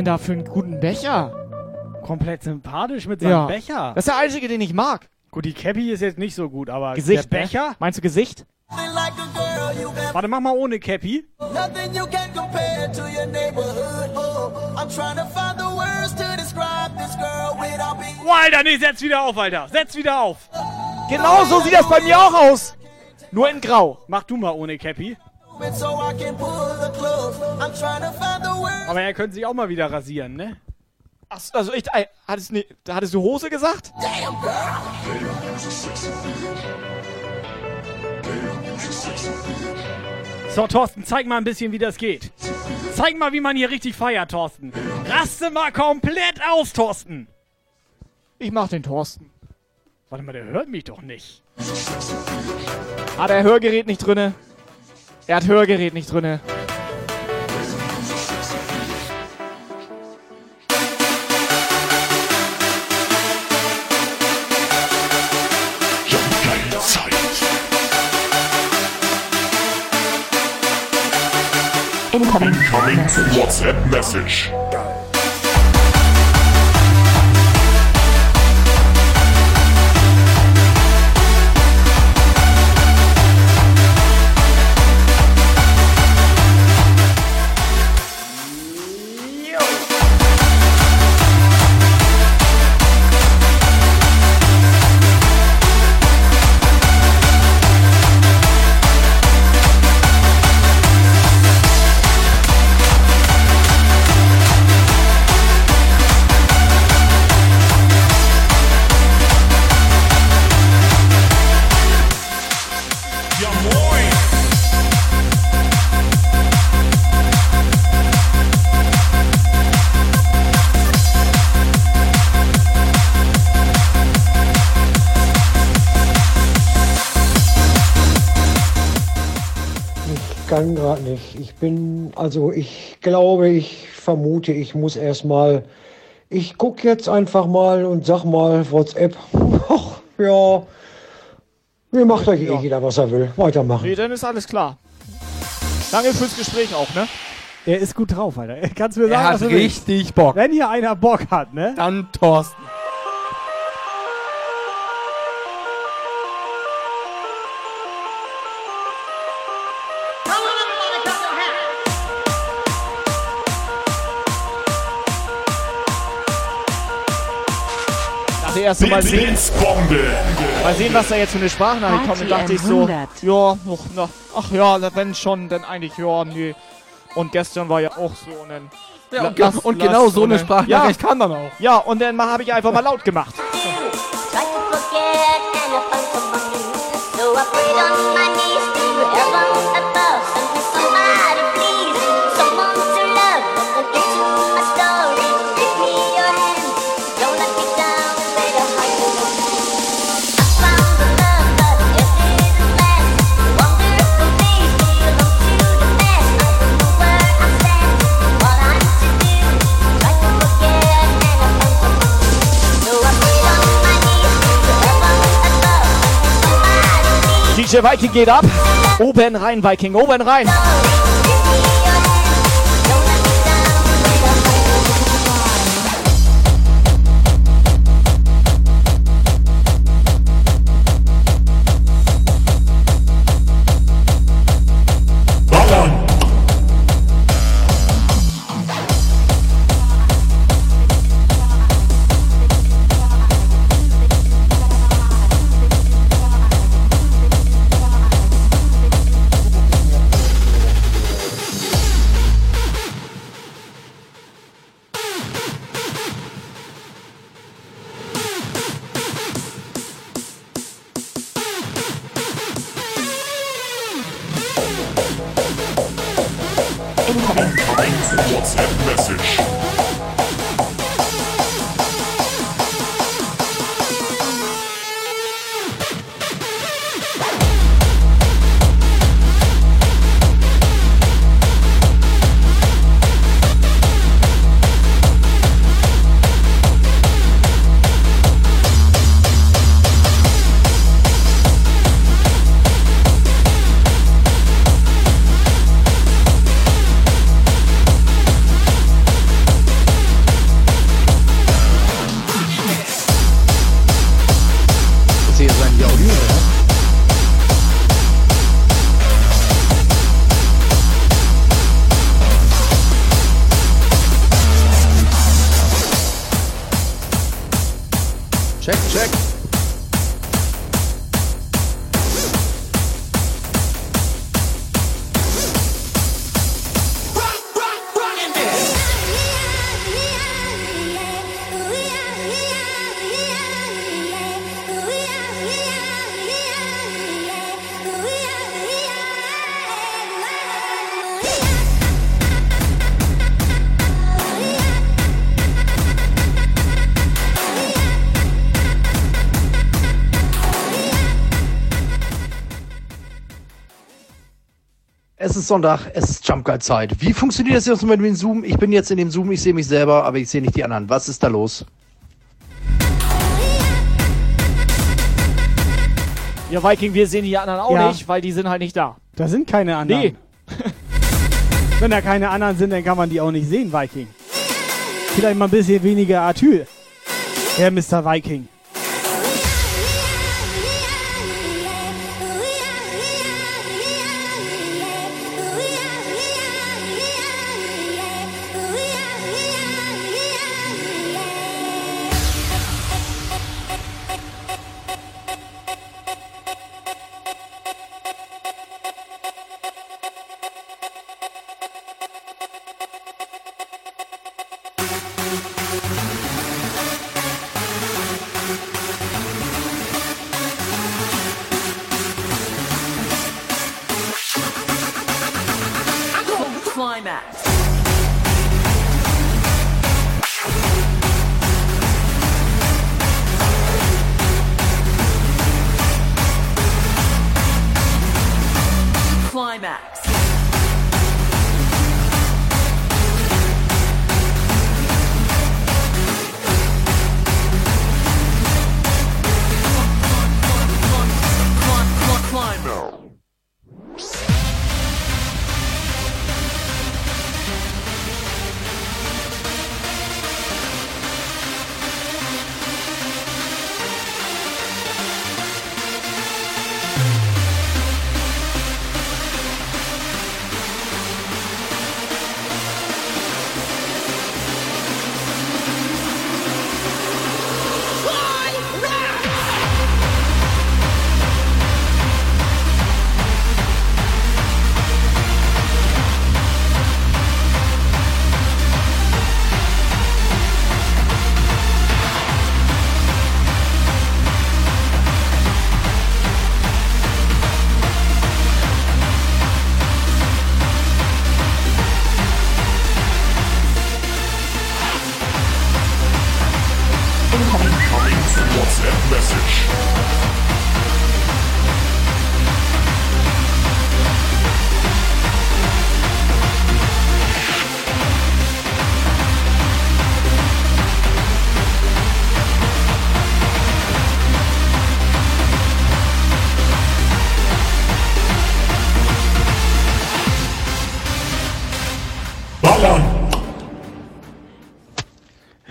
Speaker 5: Denn da für einen guten Becher?
Speaker 6: Komplett sympathisch mit seinem
Speaker 5: Ja.
Speaker 6: Becher.
Speaker 5: Das ist der einzige, den ich mag.
Speaker 6: Gut, die Cappy ist jetzt nicht so gut, aber
Speaker 5: Gesicht,
Speaker 6: der
Speaker 5: ne?
Speaker 6: Becher?
Speaker 5: Meinst du Gesicht?
Speaker 6: Warte, mach mal ohne Cappy.
Speaker 18: Oh,
Speaker 6: Alter, nee, setz wieder auf, Alter. Setz wieder auf.
Speaker 5: Genau so sieht das bei mir auch aus. Nur in Grau.
Speaker 6: Mach du mal ohne Cappy.
Speaker 18: So I can pull the clothes. I'm trying to find the words.
Speaker 6: Aber er könnte sich auch mal wieder rasieren, ne?
Speaker 5: Ach, also ich, ey, hattest, ne, hattest du Hose gesagt?
Speaker 18: Damn girl.
Speaker 6: So, Thorsten, zeig mal ein bisschen, wie das geht. Zeig mal, wie man hier richtig feiert, Thorsten. Raste mal komplett aus, Thorsten.
Speaker 5: Ich mach den Thorsten.
Speaker 6: Warte mal, der hört mich doch nicht.
Speaker 5: Hat er Hörgerät nicht drinne? Er hat Hörgerät nicht drinne.
Speaker 8: Incoming.
Speaker 2: Incoming WhatsApp Message.
Speaker 20: Nicht. Ich bin, also ich glaube, ich vermute, ich muss erstmal. Ich guck jetzt einfach mal und sag mal WhatsApp. Ach, ja. Ihr macht euch eh jeder, was er will. Weitermachen.
Speaker 5: Nee, dann ist alles klar. Danke fürs Gespräch auch, ne?
Speaker 6: Er ist gut drauf, Alter. Kannst du mir
Speaker 11: Er
Speaker 6: sagen,
Speaker 11: hat
Speaker 6: was du willst?
Speaker 11: richtig Bock.
Speaker 6: Wenn hier einer Bock hat, ne?
Speaker 11: Dann Thorsten.
Speaker 5: Dachte erst mal sehen, mal sehen, was da jetzt für eine Sprachnachricht kommt. Und dachte ich so, ja, ach, na, ach ja, wenn schon, dann eigentlich, ja, nee. Und gestern war ja auch so. Dann,
Speaker 11: Ja, und
Speaker 5: lass-
Speaker 11: und
Speaker 5: lass-
Speaker 11: genau so eine Sprachnachricht
Speaker 5: ja,
Speaker 11: kam dann auch.
Speaker 5: Ja, und dann habe ich einfach mal laut gemacht.
Speaker 15: Try
Speaker 5: DJ Viking geht ab. Oben rein, Viking, oben rein.
Speaker 21: Sonntag, es ist Jump Guide Zeit. Wie funktioniert das jetzt mit dem Zoom? Ich bin jetzt in dem Zoom, ich sehe mich selber, aber ich sehe nicht die anderen. Was ist da los?
Speaker 5: Ja, Viking, wir sehen die anderen auch
Speaker 6: Ja.
Speaker 5: nicht, weil die sind halt nicht da.
Speaker 6: Da sind keine anderen.
Speaker 5: Nee.
Speaker 6: Wenn da keine anderen sind, dann kann man die auch nicht sehen, Viking. Vielleicht mal ein bisschen weniger Atyl. Herr Mr. Viking.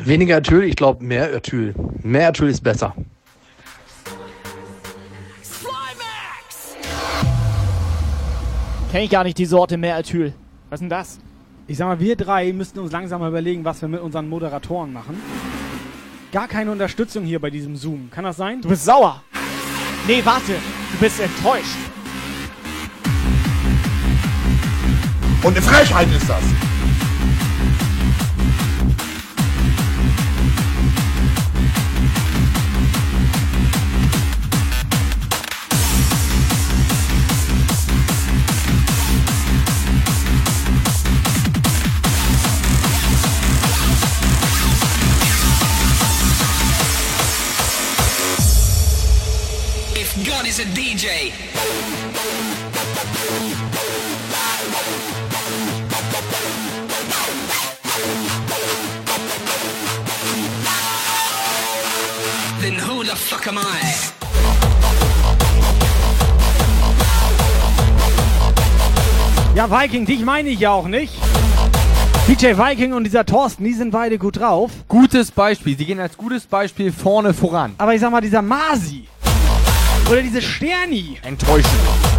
Speaker 21: Weniger Atyl, ich glaube mehr Atyl. Mehr Atyl ist besser.
Speaker 5: Kenn ich gar nicht die Sorte Meeraltyl. Was ist denn das?
Speaker 6: Ich sag mal, wir drei müssten uns langsam mal überlegen, was wir mit unseren Moderatoren machen. Gar keine Unterstützung hier bei diesem Zoom. Kann das sein?
Speaker 5: Du bist sauer. Nee, warte. Du bist enttäuscht.
Speaker 2: Und eine Frechheit ist das.
Speaker 6: Ja, Viking, dich meine ich ja auch nicht. DJ Viking und dieser Thorsten, die sind beide gut drauf.
Speaker 11: Gutes Beispiel. Sie gehen als gutes Beispiel vorne voran.
Speaker 6: Aber ich sag mal, dieser Masi oder diese Sterni.
Speaker 11: Enttäuschend.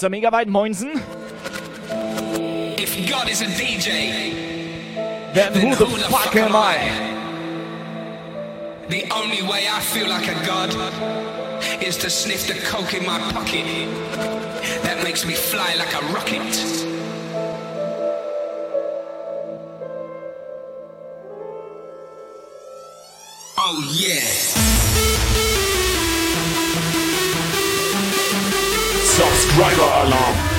Speaker 5: Mr. Megabyte Moinsen.
Speaker 13: If God is a DJ,
Speaker 5: Then who the fuck am I?
Speaker 13: The only way I feel like a god is to sniff the coke in my pocket. That makes me fly like a rocket. Oh yeah.
Speaker 2: Subscriber Alarm.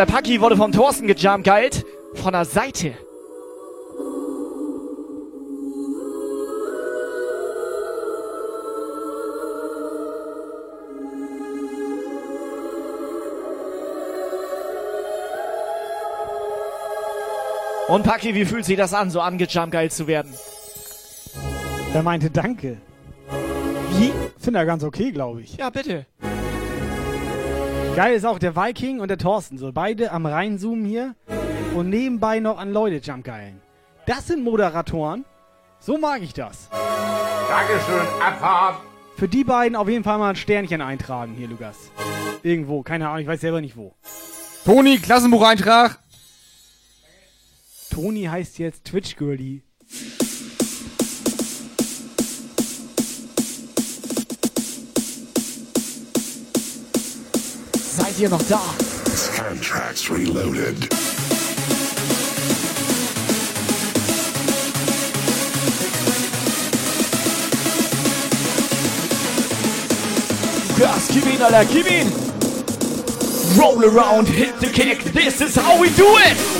Speaker 5: Der Paki wurde vom Thorsten gejumpgeilt. Von der Seite. Und Paki, wie fühlt sich das an, so angejumpgeilt zu werden?
Speaker 6: Der meinte Danke. Wie? Finde er ganz okay, glaube ich.
Speaker 5: Ja, bitte.
Speaker 6: Geil ist auch der Viking und der Thorsten. So beide am reinzoomen hier und nebenbei noch an Leute jumpgeilen. Das sind Moderatoren. So mag ich das.
Speaker 22: Dankeschön, Abfahrt.
Speaker 6: Für die beiden auf jeden Fall mal ein Sternchen eintragen hier, Lukas. Irgendwo, keine Ahnung, ich weiß selber nicht wo.
Speaker 11: Toni, Klassenbucheintrag.
Speaker 6: Toni heißt jetzt Twitch Girlie.
Speaker 5: Seid ihr noch da?
Speaker 23: Soundtracks reloaded.
Speaker 5: Gas, gib ihn, Alter, gib ihn! Roll around, hit the kick, this is how we do it!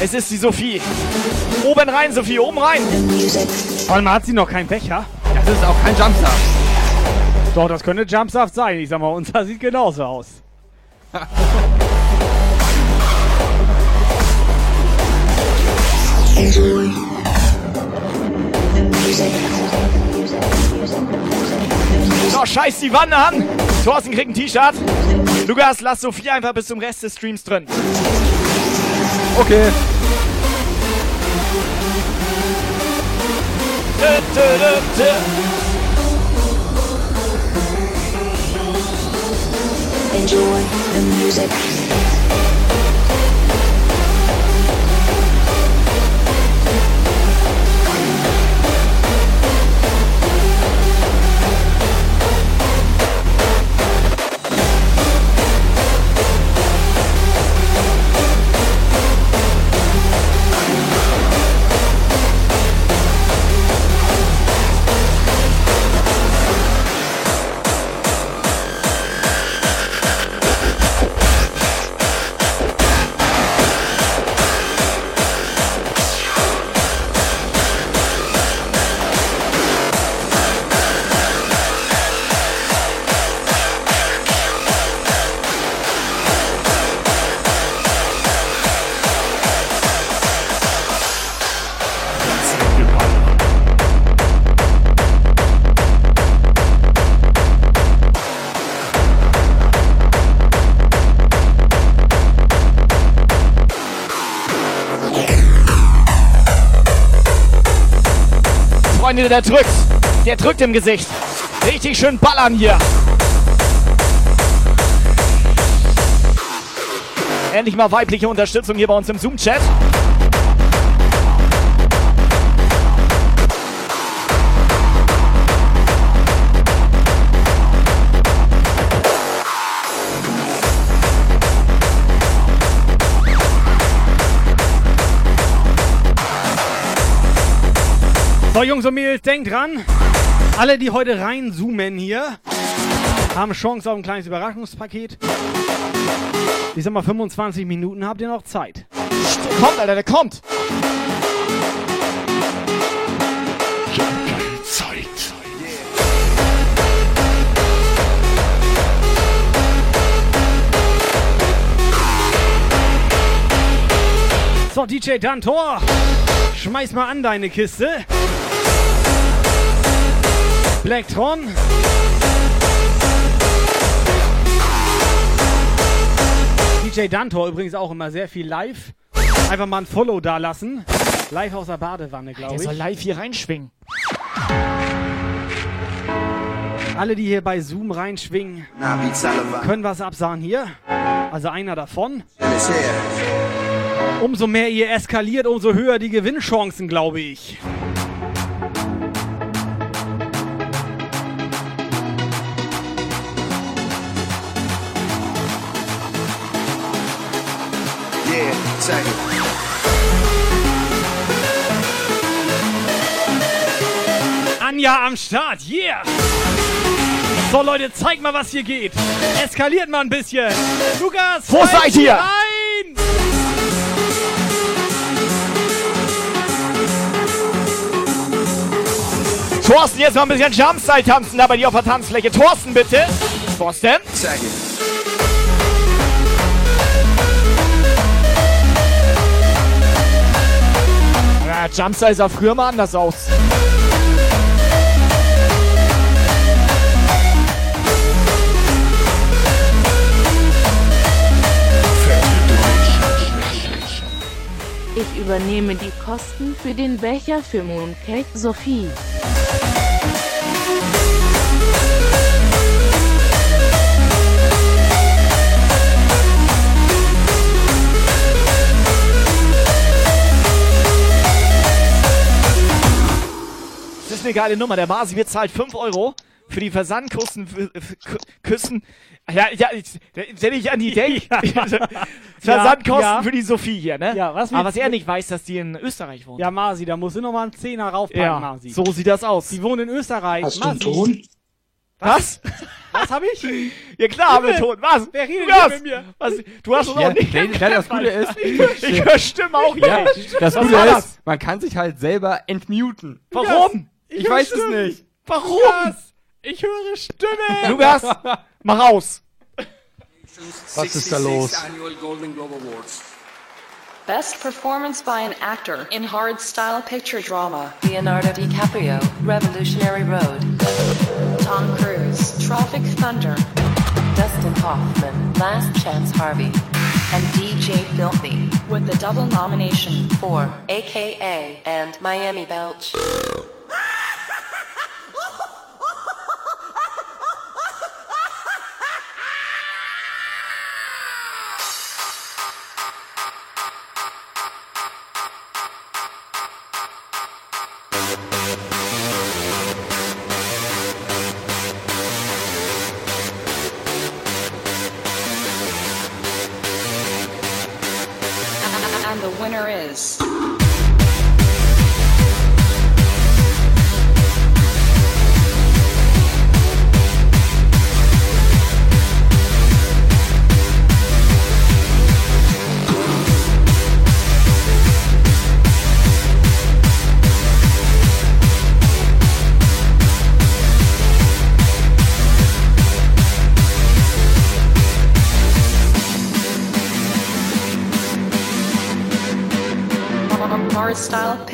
Speaker 5: Es ist die Sophie. Oben rein, Sophie, oben rein.
Speaker 6: Warte mal, hat sie noch keinen Becher?
Speaker 11: Das ist auch kein Jumpsaft.
Speaker 6: Doch, das könnte Jumpsaft sein. Ich sag mal, unser sieht genauso aus.
Speaker 5: So, scheiß die Wanne an. Thorsten kriegt ein T-Shirt. Lukas, lass Sophie einfach bis zum Rest des Streams drin.
Speaker 11: Okay.
Speaker 8: Enjoy the music.
Speaker 5: Freunde, der drückt. Der drückt im Gesicht. Richtig schön ballern hier. Endlich mal weibliche Unterstützung hier bei uns im Zoom-Chat.
Speaker 6: So, Jungs und Mädels, denkt dran. Alle, die heute reinzoomen hier, haben Chance auf ein kleines Überraschungspaket. Ich sag mal, 25 Minuten habt ihr noch Zeit.
Speaker 5: Der kommt, Alter, der kommt.
Speaker 2: Zeit.
Speaker 6: So, DJ Dantor, schmeiß mal an deine Kiste. Blacktron. DJ Dantor übrigens auch immer sehr viel live. Einfach mal ein Follow da lassen. Live aus der Badewanne, glaube
Speaker 5: Der
Speaker 6: ich.
Speaker 5: soll live hier reinschwingen.
Speaker 6: Alle, die hier bei Zoom reinschwingen, können was absahen hier. Also einer davon. Umso mehr ihr eskaliert, umso höher die Gewinnchancen, glaube ich. Anja am Start, yeah! So Leute, zeigt mal, was hier geht. Eskaliert mal ein bisschen. Lukas,
Speaker 5: Wo seid ihr?
Speaker 6: Rein!
Speaker 5: Thorsten, jetzt mal ein bisschen Jumpstyle tanzen da bei dir auf der Tanzfläche. Thorsten, bitte. Thorsten.
Speaker 24: Check
Speaker 5: Ja, Jumpstyle sah früher mal anders aus.
Speaker 25: Ich übernehme die Kosten für den Becher für Mooncake Sophie.
Speaker 5: Geile Nummer. Der Masi bezahlt 5 Euro für die Versandkosten. Für, für, Kü- Küssen. Ja, ja, ich- wenn ich an die denke. Versandkosten
Speaker 6: Ja, ja.
Speaker 5: für die Sophie hier, ne?
Speaker 6: Ja, was
Speaker 5: Aber was er nicht weiß, dass die in Österreich wohnt.
Speaker 6: Ja, Masi, da musst du noch mal einen Zehner raufpacken,
Speaker 5: Ja,
Speaker 6: Masi.
Speaker 5: so sieht das aus.
Speaker 6: Die wohnen in Österreich.
Speaker 5: Hast du einen
Speaker 6: Masi.
Speaker 5: Ton? Was?
Speaker 6: Was hab ich?
Speaker 5: Ja klar, haben wir Ton. Was?
Speaker 6: Wer redet
Speaker 5: Was?
Speaker 6: hier mit mir?
Speaker 5: Was? Du hast uns
Speaker 11: Ja,
Speaker 5: auch nicht
Speaker 11: ja, das Gute ist-
Speaker 5: Ich, ich höre Stimmen auch
Speaker 11: Ja,
Speaker 5: nicht.
Speaker 11: das Gute ist, man kann sich halt selber entmuten.
Speaker 5: Warum?
Speaker 11: Ich weiß es nicht.
Speaker 5: Warum?
Speaker 6: Ich höre Stimmen.
Speaker 5: Lukas, mach raus.
Speaker 21: Was ist da los?
Speaker 26: Annual Golden Globe Awards.
Speaker 27: Best performance by an actor in hard style picture drama Leonardo DiCaprio, Revolutionary Road. Tom Cruise, Traffic Thunder. Dustin Hoffman, Last Chance Harvey. And DJ Filthy with the double nomination for AKA and Miami Belch. And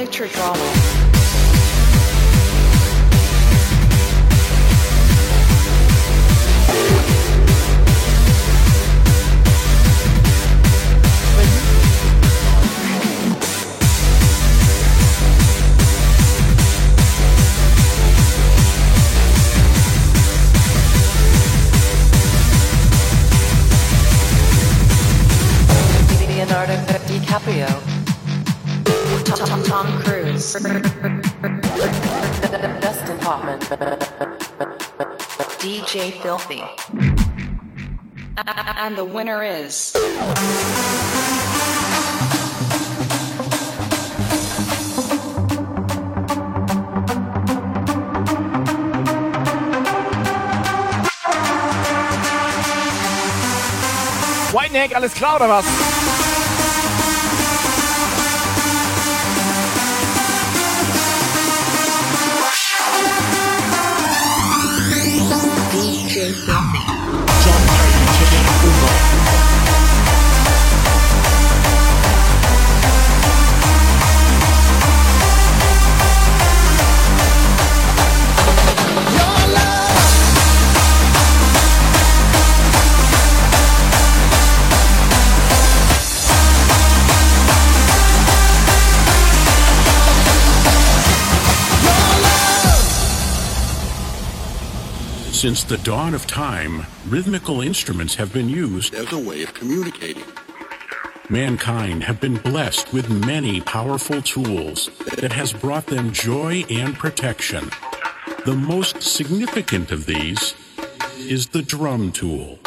Speaker 27: picture drama. DJ Filthy. And the winner is.
Speaker 5: Whiteneck, alles klar oder was?
Speaker 28: Since the dawn of time, rhythmical instruments have been used
Speaker 23: as a way of communicating.
Speaker 28: Mankind have been blessed with many powerful tools that has brought them joy and protection. The most significant of these is the drum tool.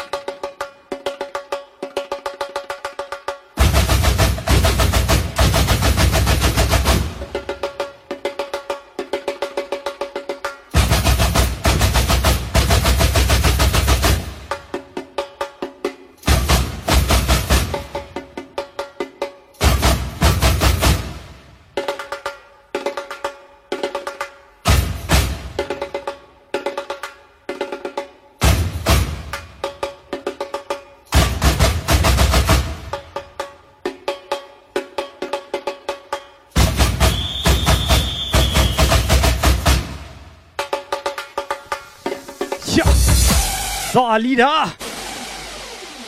Speaker 6: So, Alida.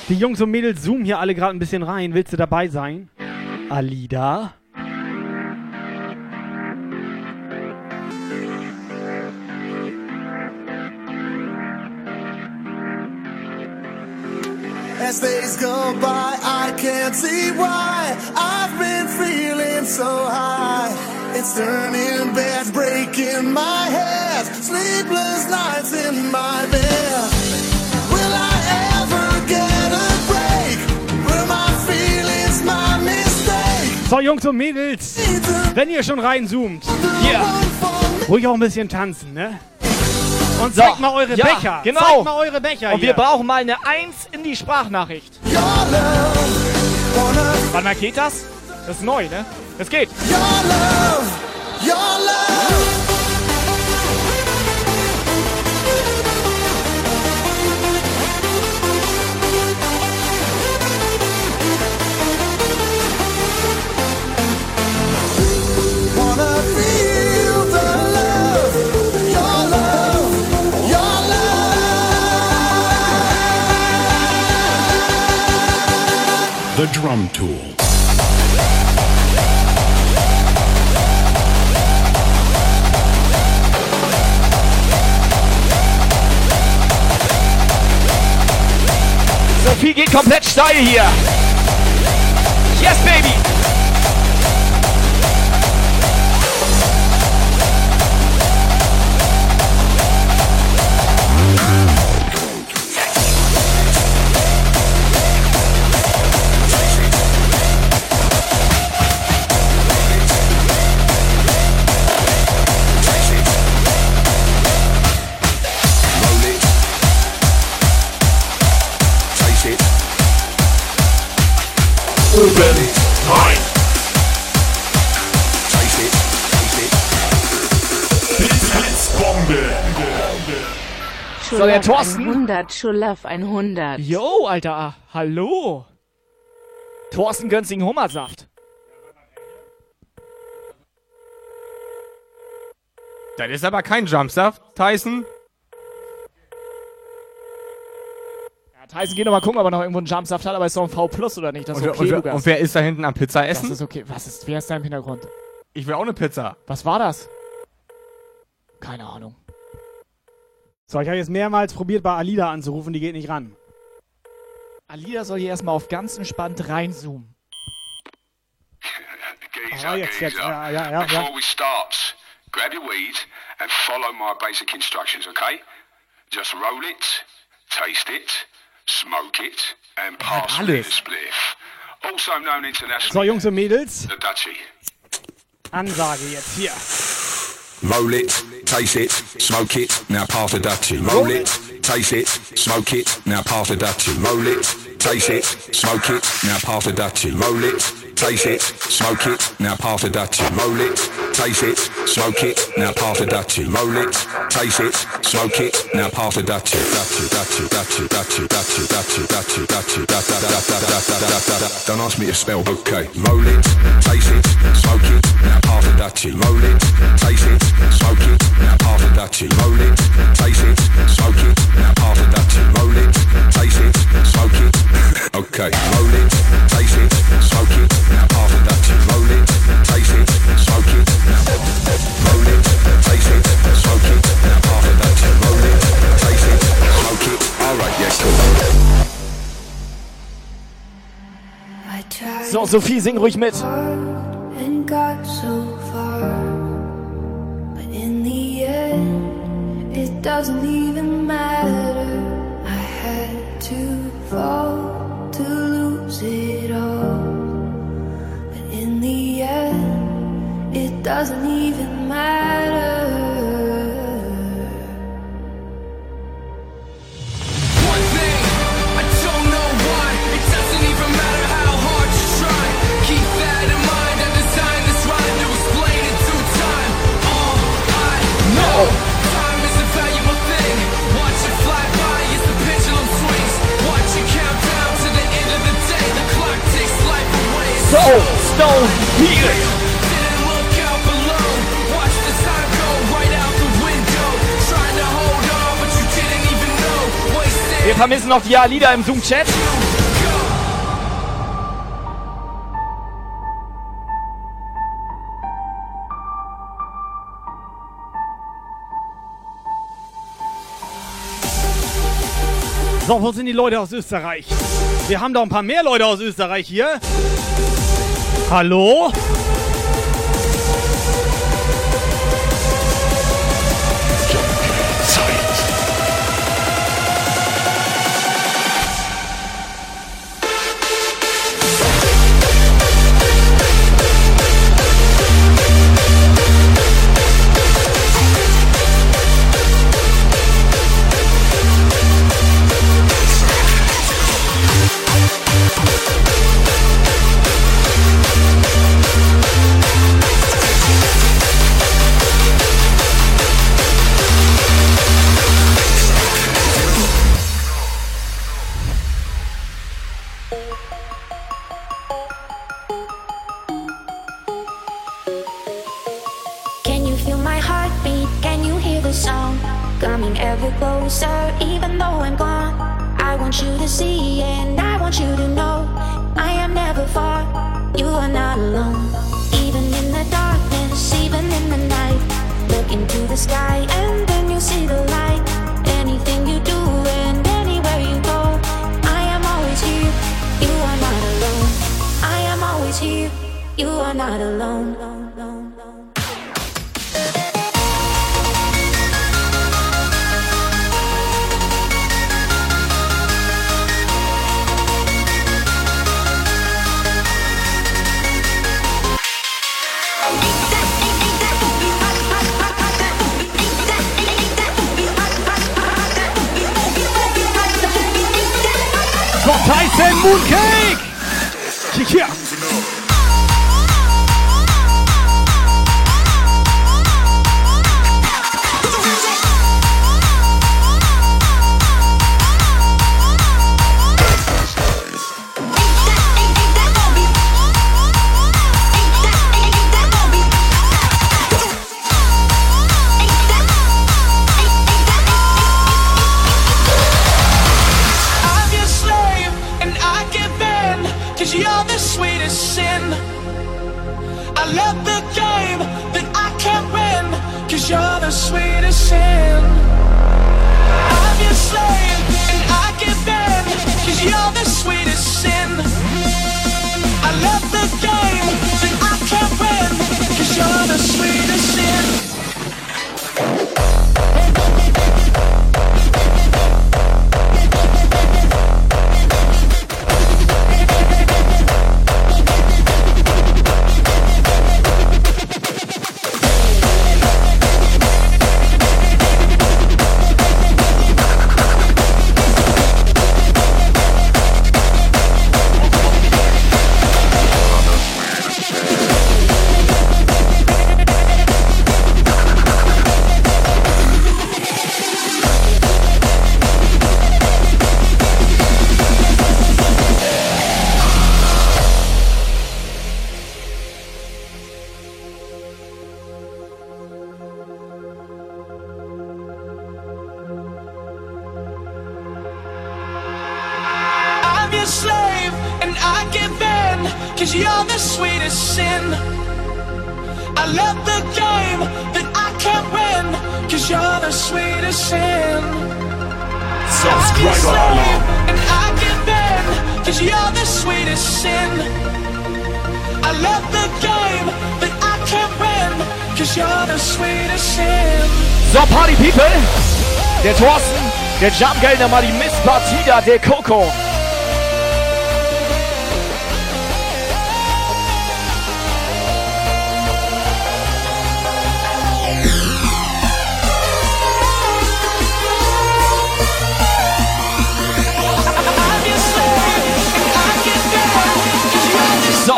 Speaker 6: Die Jungs und Mädels zoomen hier alle gerade ein bisschen rein. Willst du dabei sein? Alida?
Speaker 29: As days go by, I can't see why I've been feeling so high. It nights, turning beds, breaking my head, sleepless nights in my bed.
Speaker 6: So, Jungs und Mädels, wenn ihr schon reinzoomt,
Speaker 5: hier,
Speaker 6: ruhig auch ein bisschen tanzen, ne? Und
Speaker 5: So,
Speaker 6: zeigt mal eure
Speaker 5: ja,
Speaker 6: Becher.
Speaker 5: genau.
Speaker 6: Zeigt mal eure Becher
Speaker 5: Und
Speaker 6: hier.
Speaker 5: wir brauchen mal eine Eins in die Sprachnachricht. Wann mal geht das? Das ist neu, ne? Das geht.
Speaker 29: The
Speaker 28: Drum Tool.
Speaker 5: Sophie geht komplett steil hier. Yes, baby. Der
Speaker 7: Schulaf
Speaker 5: Thorsten.
Speaker 7: 100, Schulaf 100.
Speaker 5: Yo, Alter. Hallo. Thorsten Gönsing Hummersaft.
Speaker 11: Das ist aber kein Jumpsaft, Tyson.
Speaker 5: Ja, Tyson, geh noch mal gucken, ob er noch irgendwo einen Jumpsaft hat, aber ist doch ein V Plus oder nicht? Das ist
Speaker 11: Und,
Speaker 5: okay,
Speaker 11: und,
Speaker 5: Lukas.
Speaker 11: und wer ist da hinten am Pizza
Speaker 5: Das
Speaker 11: essen?
Speaker 5: ist okay. Was ist, wer ist da im Hintergrund?
Speaker 11: Ich will auch eine Pizza.
Speaker 5: Was war das? Keine Ahnung.
Speaker 6: So, ich habe jetzt mehrmals probiert, bei Alida anzurufen, die geht nicht ran.
Speaker 5: Alida soll hier erstmal auf ganz entspannt reinzoomen.
Speaker 30: Geezer,
Speaker 6: Ah, jetzt, jetzt, ja, ja, ja,
Speaker 30: Before
Speaker 6: ja.
Speaker 30: we start, grab your weed and follow my basic instructions, okay? Just roll it, taste it, smoke it, and pass me the spliff. Also known internationally
Speaker 6: So, Jungs und Mädels,
Speaker 30: the Dutchie.
Speaker 6: Ansage jetzt hier.
Speaker 30: Roll it, taste it, smoke it, now pass the Dutchie. Roll it, taste it, smoke it, now pass the Dutchie. Roll it, taste it, smoke it, now pass the Dutchie. Roll it, taste it, smoke it, now pass the Dutchie. Roll it, taste it, smoke it, now pass the Dutchie. Roll it, taste it, smoke it, now pass the Dutchie. Dutchie, Dutchie, Dutchie, Dutchie, Dutchie, Dutchie, Dutchie, Dutchie, da. Don't ask me to spell, okay? Roll it, taste it, smoke it, now pass the Dutchie. Roll it, taste it, smoke it, now pass the Dutchie. Roll it, taste it, smoke it, now pass the Dutchie. Roll it, taste it. Okay, roll it, taste it, smoke it, now pass the Dutchie. Roll it, taste it, smoke it, now roll it, taste it, smoke it, now pass the Dutchie. Roll it, taste it, smoke it. All right, yeah, cool.
Speaker 5: So, Sophie, sing ruhig mit.
Speaker 13: and got so far. But in the end, it doesn't even matter. I had to fall to lose it all. But in the end, it doesn't even matter.
Speaker 5: Vermissen noch die Alida im Zoom-Chat.
Speaker 6: So, wo sind die Leute aus Österreich? Wir haben doch ein paar mehr Leute aus Österreich hier. Hallo?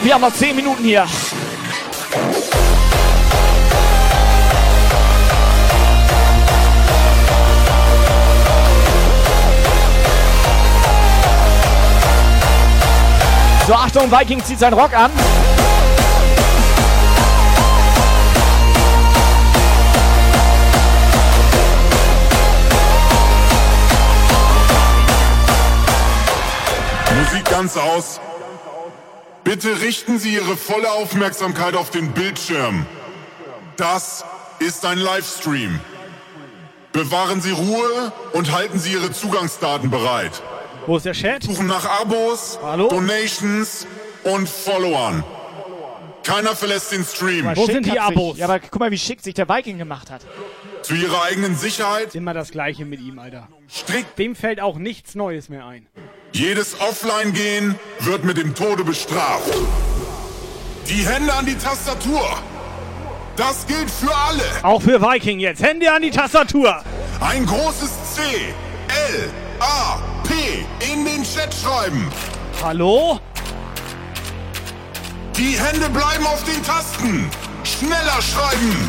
Speaker 5: Wir haben noch 10 Minuten hier. So, Achtung, Viking zieht seinen Rock an.
Speaker 23: Musik ganz aus. Bitte richten Sie Ihre volle Aufmerksamkeit auf den Bildschirm. Das ist ein Livestream. Bewahren Sie Ruhe und halten Sie Ihre Zugangsdaten bereit.
Speaker 6: Wo ist der Chat?
Speaker 23: Suchen nach Abos, Donations und Followern. Keiner verlässt den Stream.
Speaker 6: Wo sind die Abos?
Speaker 5: Ja, aber guck mal, wie schick sich der Viking gemacht hat.
Speaker 23: Zu Ihrer eigenen Sicherheit.
Speaker 6: Immer das gleiche mit ihm, Alter. Dem fällt auch nichts Neues mehr ein.
Speaker 23: Jedes Offline-Gehen wird mit dem Tode bestraft. Die Hände an die Tastatur. Das gilt für alle.
Speaker 6: Auch für Viking jetzt. Hände an die Tastatur.
Speaker 23: Ein großes C, L, A, P in den Chat schreiben.
Speaker 6: Hallo?
Speaker 23: Die Hände bleiben auf den Tasten. Schneller schreiben.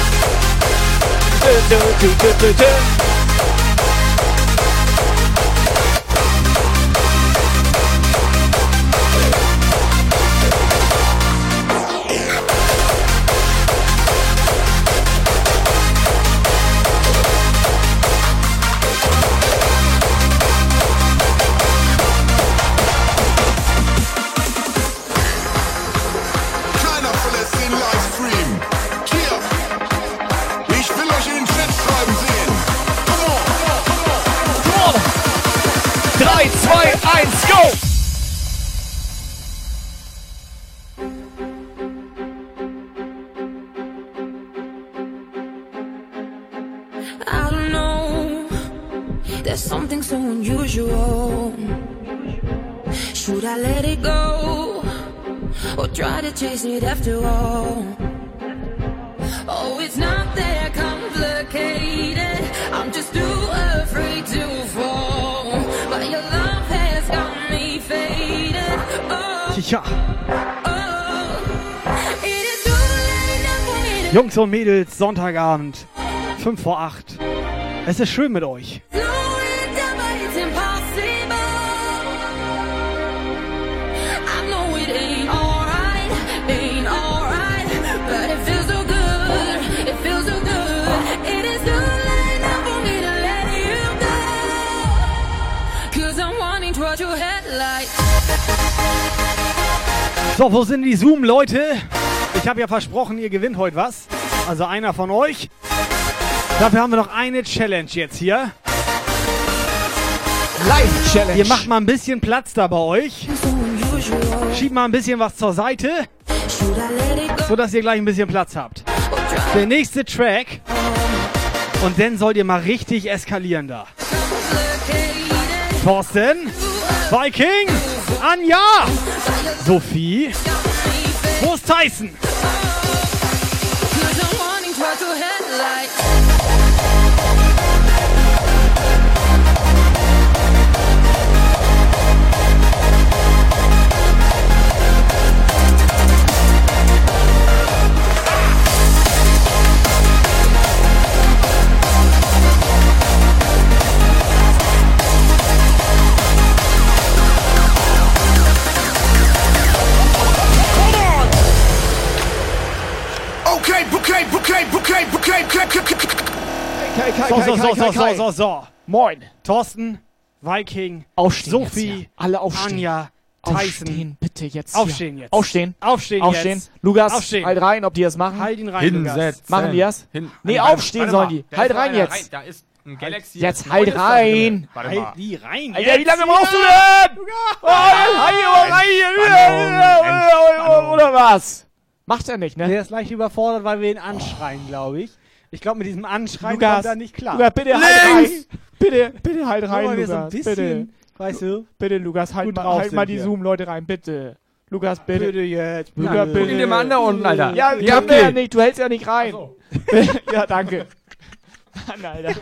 Speaker 5: Haare schön.
Speaker 26: 3, 1, go! Keiner
Speaker 19: chase it after all? Oh, it's not that complicated. I'm just too afraid to fall. But your love has got me faded. Oh,
Speaker 6: Tja,
Speaker 19: to
Speaker 6: Jungs und Mädels, Sonntagabend, 5 vor 8. Es ist schön mit euch.
Speaker 19: So,
Speaker 6: wo sind die Zoom-Leute? Ich habe ja versprochen, ihr gewinnt heute was. Also einer von euch. Dafür haben wir noch eine Challenge jetzt hier.
Speaker 5: Live-Challenge.
Speaker 6: Ihr macht mal ein bisschen Platz da bei euch. Schiebt mal ein bisschen was zur Seite, sodass ihr gleich ein bisschen Platz habt. Der nächste Track. Und dann sollt ihr mal richtig eskalieren da. Thorsten, Viking, Anja, Sophie, wo ist Tyson?
Speaker 26: Bouquet, bouquet, bouquet, bouquet, bouquet, bouquet.
Speaker 5: Kai, Kai,
Speaker 6: So, so, so, so, so, so, so.
Speaker 5: Moin.
Speaker 6: Thorsten, Viking,
Speaker 5: Aufstehen
Speaker 6: Sophie,
Speaker 5: jetzt hier. Alle aufstehen.
Speaker 6: Anja, Tyson.
Speaker 5: Aufstehen, bitte jetzt.
Speaker 6: Aufstehen
Speaker 5: hier.
Speaker 6: jetzt.
Speaker 5: Aufstehen.
Speaker 6: Aufstehen
Speaker 5: Aufstehen.
Speaker 6: jetzt.
Speaker 5: Lukas,
Speaker 6: Aufstehen.
Speaker 5: halt rein, ob die das machen.
Speaker 6: Halt ihn rein, Lukas.
Speaker 11: Hinsetzen.
Speaker 5: Machen die das?
Speaker 11: Hin-
Speaker 5: Nee,
Speaker 11: Warte,
Speaker 5: aufstehen
Speaker 11: warte
Speaker 5: sollen
Speaker 11: mal.
Speaker 5: die.
Speaker 11: Da
Speaker 5: Halt rein
Speaker 11: einer
Speaker 5: jetzt.
Speaker 11: rein. Da ist ein Galaxy.
Speaker 5: Jetzt
Speaker 11: S9
Speaker 5: halt rein.
Speaker 11: Warte
Speaker 6: Halt
Speaker 11: mal.
Speaker 6: die rein
Speaker 5: Alter, wie lange brauchst du denn? Oh, halt hier rein. Oder was? Macht er nicht, ne?
Speaker 6: Der ist leicht überfordert, weil wir ihn anschreien, glaube ich. Ich glaube, mit diesem Anschreien
Speaker 5: Lukas,
Speaker 6: kommt er nicht klar.
Speaker 5: Lukas, bitte halt rein. Bitte, bitte halt rein,
Speaker 6: weil wir so ein
Speaker 5: Lukas.
Speaker 6: bisschen,
Speaker 5: bitte.
Speaker 6: weißt du,
Speaker 5: Bitte, Lukas, halt mal, halt mal die. Zoom-Leute rein, bitte. Lukas, bitte.
Speaker 6: bitte jetzt,
Speaker 5: Lukas,
Speaker 6: bitte.
Speaker 5: bitte.
Speaker 11: Guck ihn dir mal an da unten, Alter.
Speaker 5: Ja, ja,
Speaker 11: abgeht?
Speaker 5: ja nicht, du hältst ja nicht rein. ja, danke. Mann, Alter.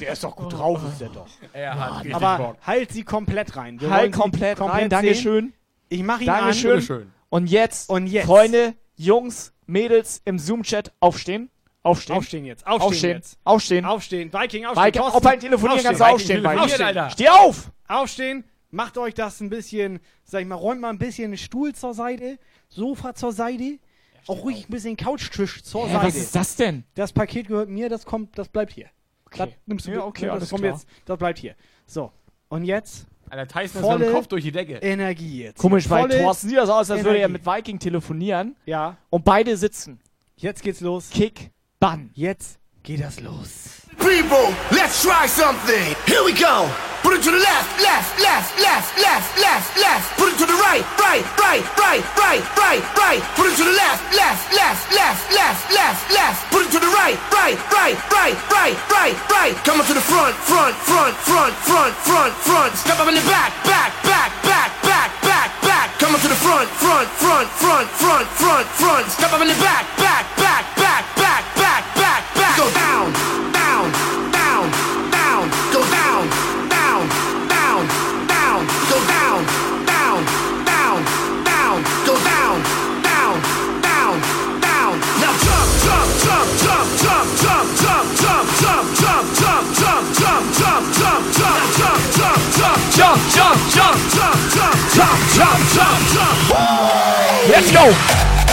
Speaker 6: Der ist doch gut drauf, ist der doch.
Speaker 11: Er hat richtig
Speaker 6: Aber
Speaker 11: Bock.
Speaker 6: halt sie komplett rein. Wir
Speaker 5: Halt
Speaker 6: sie
Speaker 5: komplett, rein. Dankeschön.
Speaker 6: Ich mache ihn
Speaker 5: Dankeschön.
Speaker 6: an.
Speaker 11: Bitteschön.
Speaker 5: Und jetzt,
Speaker 6: Und jetzt.
Speaker 5: Freunde, Jungs, Mädels im Zoom-Chat, aufstehen. Aufstehen.
Speaker 6: Aufstehen jetzt. Aufstehen,
Speaker 5: Aufstehen.
Speaker 6: jetzt.
Speaker 5: Aufstehen.
Speaker 6: Aufstehen. Viking, aufstehen.
Speaker 5: Viking, ob ein Telefonieren kannst du
Speaker 6: aufstehen.
Speaker 5: aufstehen,
Speaker 11: Viking,
Speaker 5: Viking.
Speaker 11: Alter.
Speaker 5: Steh auf!
Speaker 6: Aufstehen. Macht euch das ein bisschen, sag ich mal, räumt mal ein bisschen den Stuhl zur Seite, Sofa zur Seite, auch ruhig ein bisschen Couchtisch zur
Speaker 5: Hä,
Speaker 6: Seite.
Speaker 5: was ist das denn?
Speaker 6: Das Paket gehört mir, das kommt, das bleibt hier. Das nimmst du
Speaker 5: Ja, okay,
Speaker 6: das
Speaker 5: alles
Speaker 6: kommt
Speaker 5: klar.
Speaker 6: jetzt, das bleibt hier. So. Und jetzt
Speaker 11: Alter, Tyson ist mit
Speaker 6: Volle
Speaker 11: dem Kopf durch die Decke.
Speaker 6: Energie jetzt.
Speaker 5: Komisch, weil
Speaker 6: Volle
Speaker 5: Thorsten sieht das aus, als würde er
Speaker 6: Energie.
Speaker 5: mit Viking telefonieren
Speaker 6: Ja,
Speaker 5: und beide sitzen.
Speaker 6: jetzt geht's los.
Speaker 5: Kick, Bann.
Speaker 6: Jetzt geht das los.
Speaker 26: People, let's try something. Here we go. Put it to the left, left, left, left, left, left, left. Put it to the right, right, right, right, right, right, right. Put it to the left, left, left, left, left, left, left. Put it to the right, right, right, right, right, right, right. Come on to the front, front, front, front, front, front, front. Step up in the back, back, back, back, back, back, back. Come on to the front, front, front, front, front, front, front. Step up in the back, back, back, back,
Speaker 5: Let's go.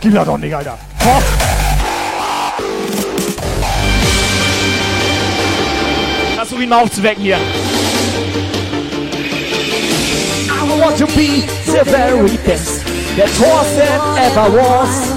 Speaker 23: Das doch nicht, Alter. Fort.
Speaker 5: Versuch ihn mal aufzuwecken hier.
Speaker 15: I want to be the very best that Tarzan ever was.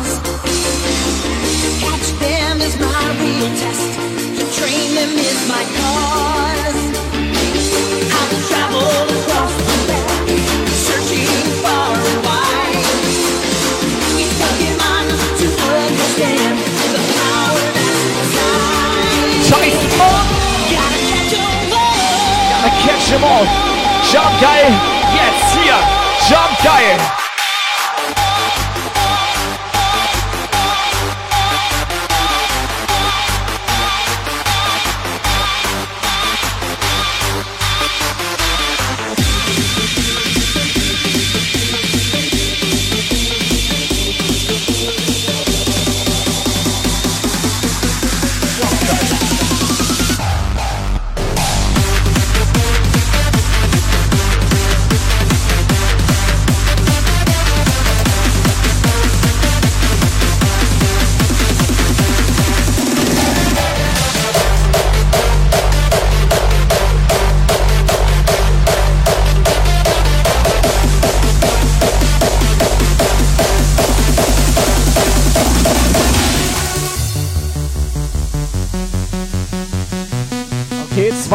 Speaker 31: Gotta catch 'em all.
Speaker 5: Jump geil. Jetzt hier. Jump geil.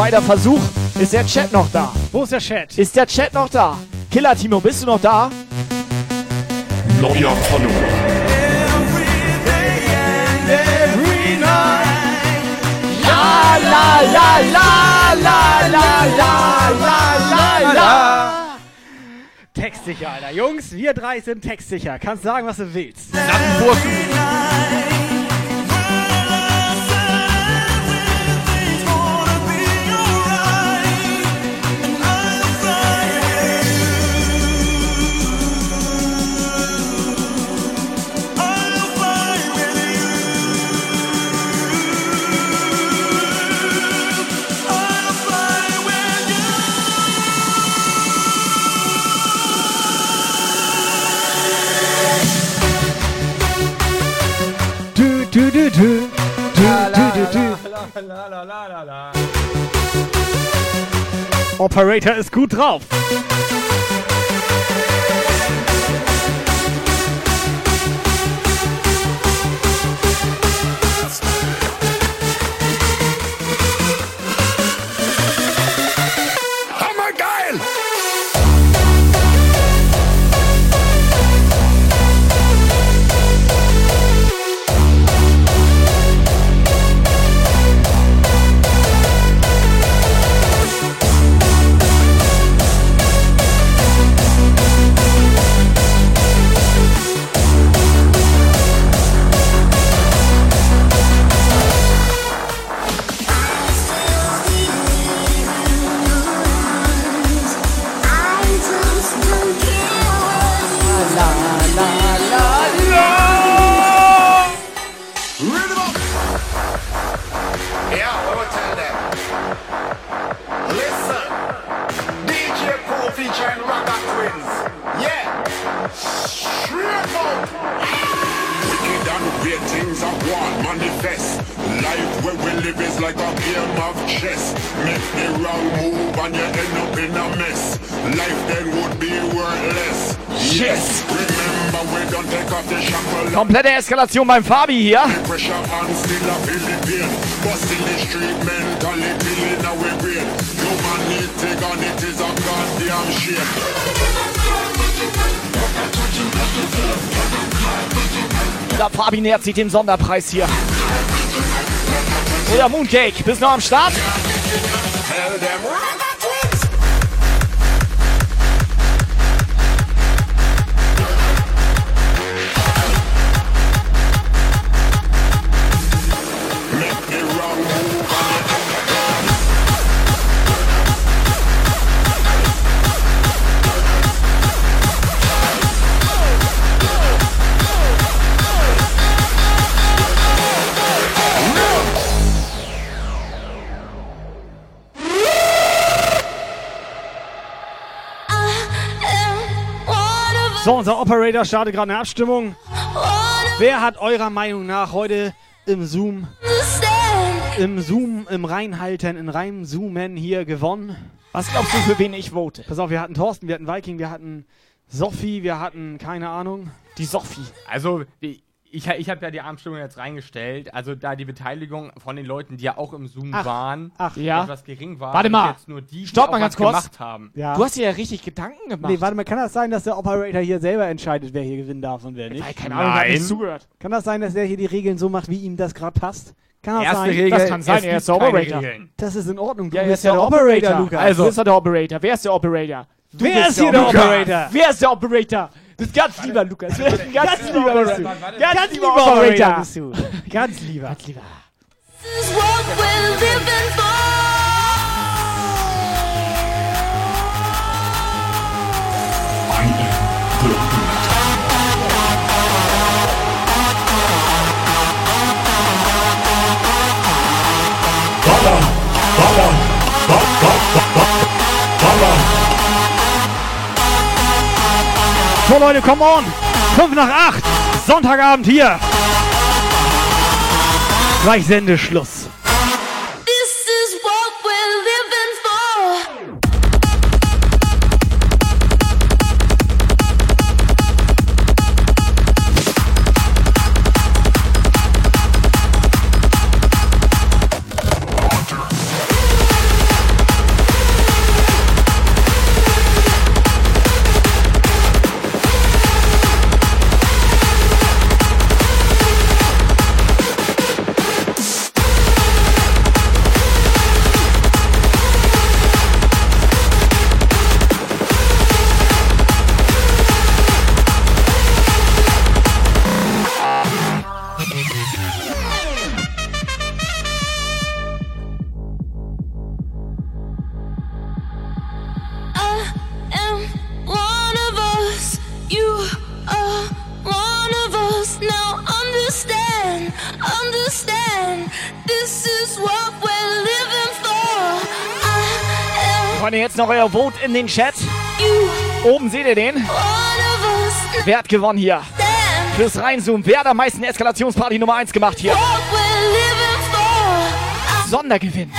Speaker 5: Zweiter Versuch. Ist der Chat noch da?
Speaker 23: Wo ist der Chat?
Speaker 5: Ist der Chat noch da? Killer Timo, bist du noch da?
Speaker 6: Neuer Follower.
Speaker 5: La la la la la la la la la la.
Speaker 23: Textsicher, Alter. Jungs, wir drei sind textsicher. Kannst sagen, was du willst. Du, La, la, la, Operator ist gut drauf.
Speaker 26: It is a goddamn shame.
Speaker 5: Der Fabi nähert sich dem Sonderpreis hier. Oder Mooncake, bist du noch am Start?
Speaker 6: So, unser Operator startet gerade eine Abstimmung. Wer hat eurer Meinung nach heute im Zoom, im Zoom, im Reinhalten, in reinem Zoomen hier gewonnen?
Speaker 5: Was glaubst du, für wen ich vote?
Speaker 6: Pass auf, wir hatten Thorsten, wir hatten Viking, wir hatten Sophie, wir hatten, keine Ahnung.
Speaker 5: Die Sophie.
Speaker 11: Also, die, ich, ich habe ja die Abstimmung jetzt reingestellt. Also, da die Beteiligung von den Leuten, die ja auch im Zoom
Speaker 6: Ach,
Speaker 11: waren,
Speaker 6: ach.
Speaker 5: Ja.
Speaker 11: etwas gering war.
Speaker 5: Warte mal.
Speaker 11: Jetzt nur die,
Speaker 5: Stopp
Speaker 11: die
Speaker 5: mal ganz kurz.
Speaker 11: gemacht haben.
Speaker 6: Ja.
Speaker 5: Du hast dir ja richtig Gedanken gemacht.
Speaker 6: Nee, warte mal, kann das sein, dass der Operator hier selber entscheidet, wer hier gewinnen darf und wer nicht?
Speaker 5: Weil, keine Ahnung,
Speaker 11: Nein.
Speaker 5: nicht zugehört.
Speaker 6: Kann das sein, dass er hier die Regeln so macht, wie ihm das gerade passt? Kann das
Speaker 11: Erste
Speaker 6: sein?
Speaker 11: Regel,
Speaker 5: Das kann sein, er ist der Operator.
Speaker 6: Das ist in Ordnung. Du
Speaker 5: Ja, er
Speaker 6: bist
Speaker 5: ist der Operator,
Speaker 6: Lukas.
Speaker 5: Also, du bist ja der Operator. Wer ist der Operator? Du
Speaker 6: Wer
Speaker 5: bist
Speaker 6: ist hier der
Speaker 5: Operator.
Speaker 6: Operator?
Speaker 5: Wer ist der Operator? Das ist ganz lieber Lukas. Ganz, ganz lieber
Speaker 6: lieber bist du.
Speaker 5: Operator.
Speaker 6: Ganz,
Speaker 5: Ganz
Speaker 6: lieber Operator bist du. Ganz lieber.
Speaker 5: Ganz lieber.
Speaker 2: I am the
Speaker 6: So Leute, come on! 5 nach 8, Sonntagabend hier. Gleich Sendeschluss.
Speaker 5: Noch euer Vote in den Chat. Oben seht ihr den. Wer hat gewonnen hier? Fürs Reinzoomen. Wer hat am meisten Eskalationsparty Nummer 1 gemacht hier? Sondergewinn.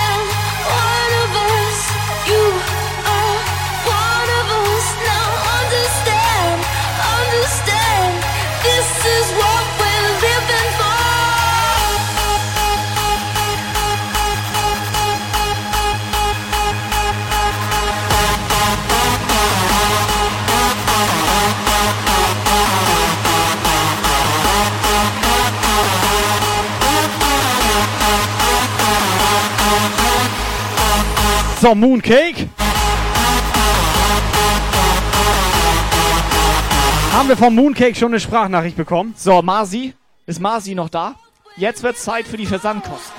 Speaker 6: So, Mooncake. Haben wir vom Mooncake schon eine Sprachnachricht bekommen?
Speaker 5: So, Marzi. Ist Marzi noch da? Jetzt wird's Zeit für die Versandkosten.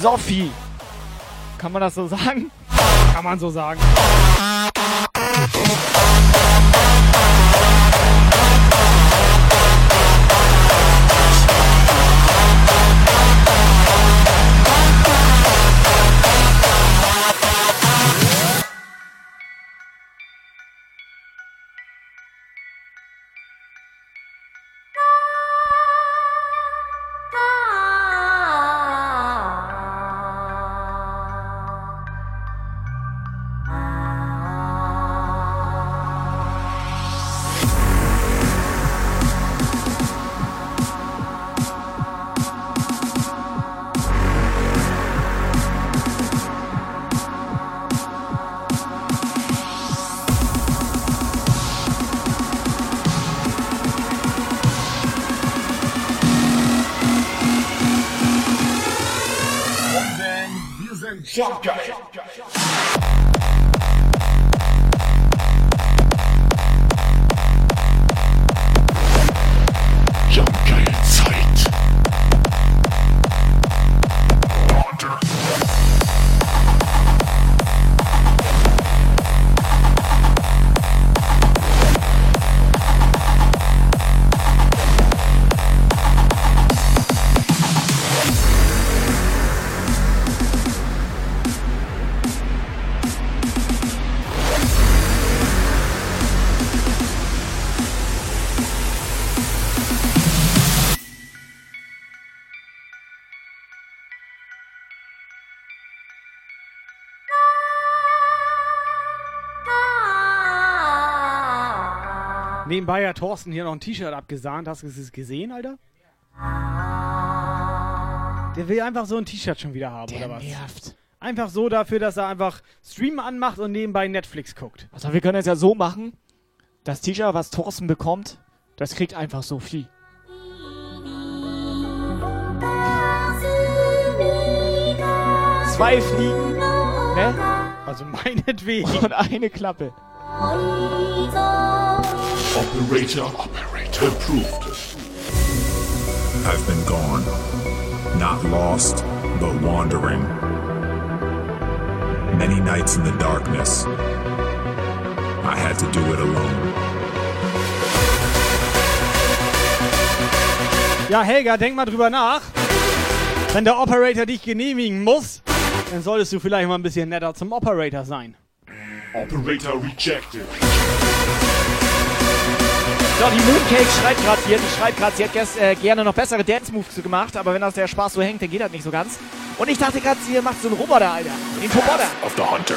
Speaker 5: B-Sophie. Kann man das so sagen?
Speaker 6: Kann man so sagen. Nebenbei hat Thorsten hier noch ein T-Shirt abgesahnt. Hast du es gesehen, Alter? Der will einfach so ein T-Shirt schon wieder haben,
Speaker 5: Der
Speaker 6: oder was?
Speaker 5: nervt.
Speaker 6: Einfach so dafür, dass er einfach Stream anmacht und nebenbei Netflix guckt.
Speaker 5: Also wir können es ja so machen, das T-Shirt, was Thorsten bekommt, das kriegt einfach Sophie. Zwei Fliegen, ne?
Speaker 6: Also meinetwegen.
Speaker 5: Und eine Klappe.
Speaker 2: Operator, operator approved.
Speaker 32: I've been gone. Not lost, but wandering. Many nights in the darkness. I had to do it alone.
Speaker 6: Ja, Helga, denk mal drüber nach. Wenn der Operator dich genehmigen muss, dann solltest du vielleicht mal ein bisschen netter zum Operator sein.
Speaker 2: Operator rejected.
Speaker 5: So, die Mooncake schreibt gerade hier, die schreibt gerade, sie hätte gest- äh, gerne noch bessere Dance-Moves gemacht, aber wenn das der Spaß so hängt, dann geht das nicht so ganz. Und ich dachte gerade, sie macht so einen Roboter, Alter. Den Roboter.
Speaker 2: Of the hunter.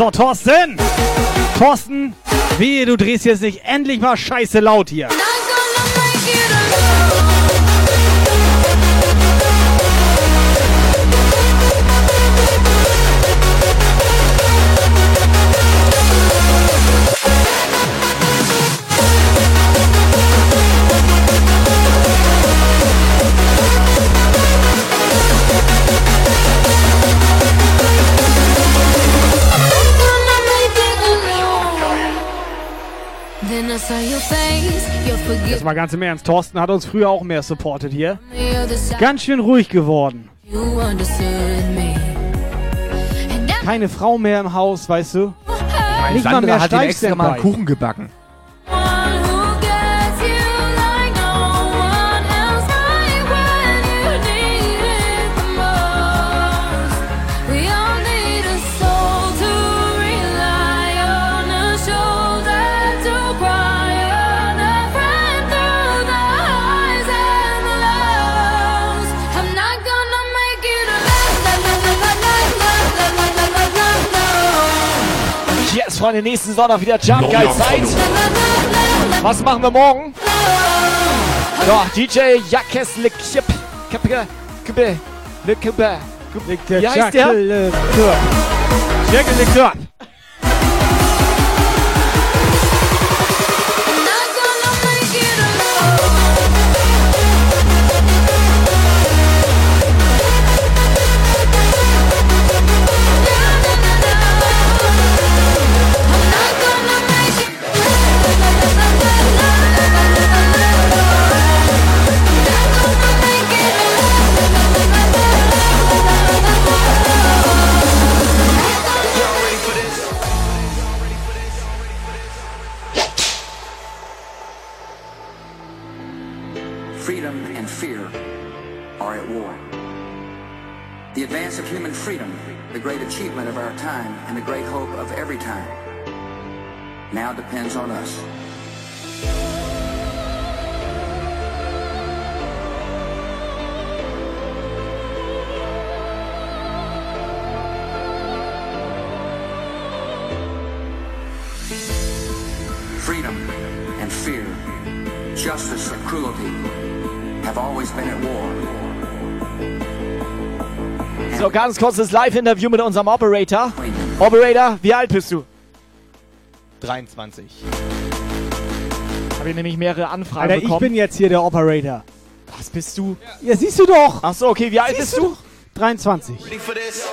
Speaker 6: So, Thorsten! Thorsten, wehe, du drehst jetzt nicht endlich mal scheiße laut hier. Jetzt mal ganz im Ernst, Thorsten hat uns früher auch mehr supportet hier. Ganz schön ruhig geworden. Keine Frau mehr im Haus, weißt du?
Speaker 33: Mein
Speaker 6: Nicht mal
Speaker 33: Sandra
Speaker 6: mehr
Speaker 33: hat ihm extra mal einen. Kuchen gebacken.
Speaker 5: Yes, Freunde, nächsten Sonntag wieder Jump Guide Zeit. Was machen wir morgen? So, DJ Jakes Le Kip. Kippe, Kippe, Le Kippe. Wie heißt der?
Speaker 6: Jacke Le Kip.
Speaker 34: Freedom, the great achievement of our time and the great hope of every time, now depends on us. Freedom and fear, justice and cruelty have always been at war.
Speaker 5: So, ganz kurzes Live-Interview mit unserem Operator. Operator, wie alt bist du? 23. Habe ich nämlich mehrere Anfragen
Speaker 6: Alter, ich
Speaker 5: bekommen.
Speaker 6: bin jetzt hier der Operator.
Speaker 5: Was bist du?
Speaker 6: Ja, siehst du doch.
Speaker 5: Ach so, okay, wie alt
Speaker 6: Siehst
Speaker 5: bist du?
Speaker 6: 23.
Speaker 18: Ready for this?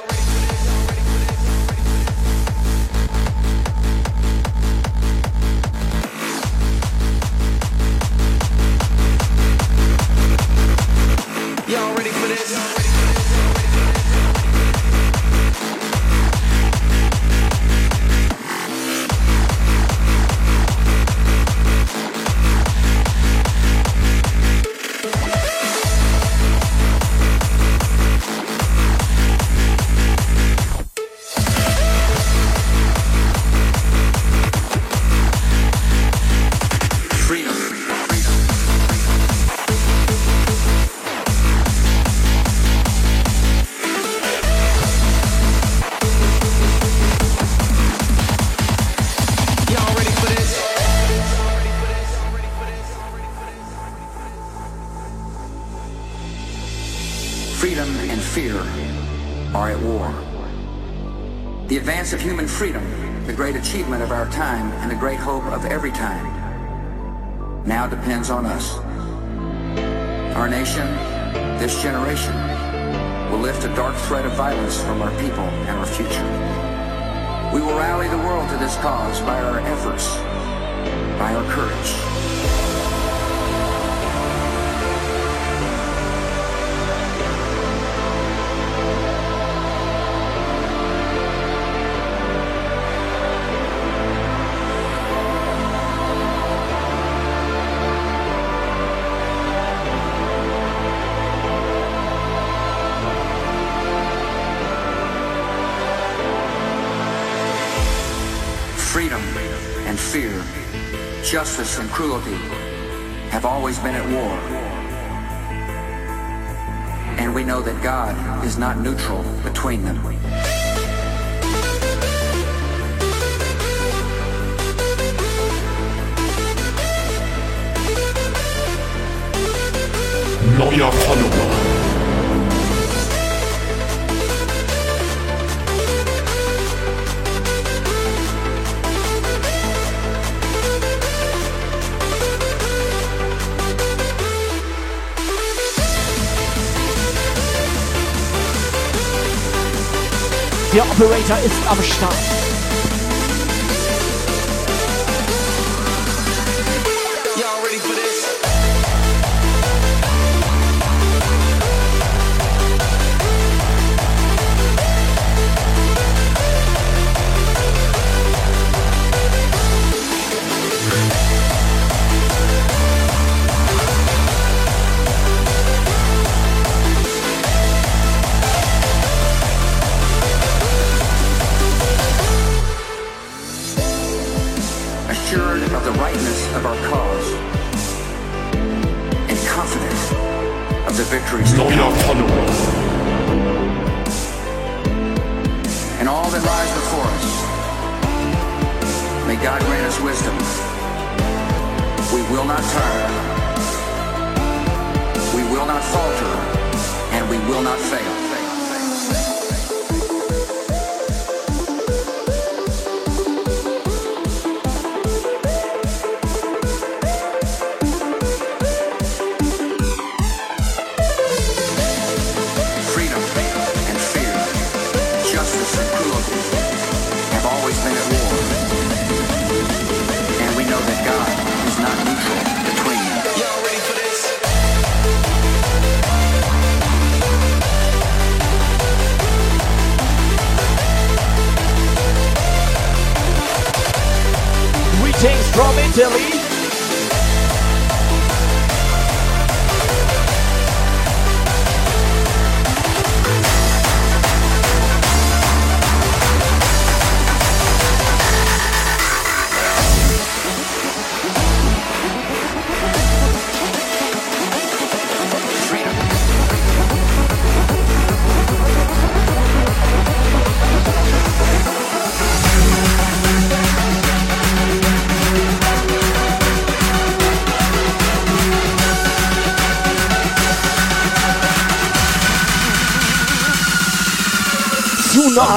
Speaker 34: Achievement of our time and the great hope of every time, now depends on us. Our nation, this generation, will lift a dark threat of violence from our people and our future. We will rally the world to this cause by our efforts, by our courage. Justice and cruelty have always been at war. And we know that God is not neutral between them.
Speaker 2: Neuer Follower.
Speaker 5: Der Operator ist am Start.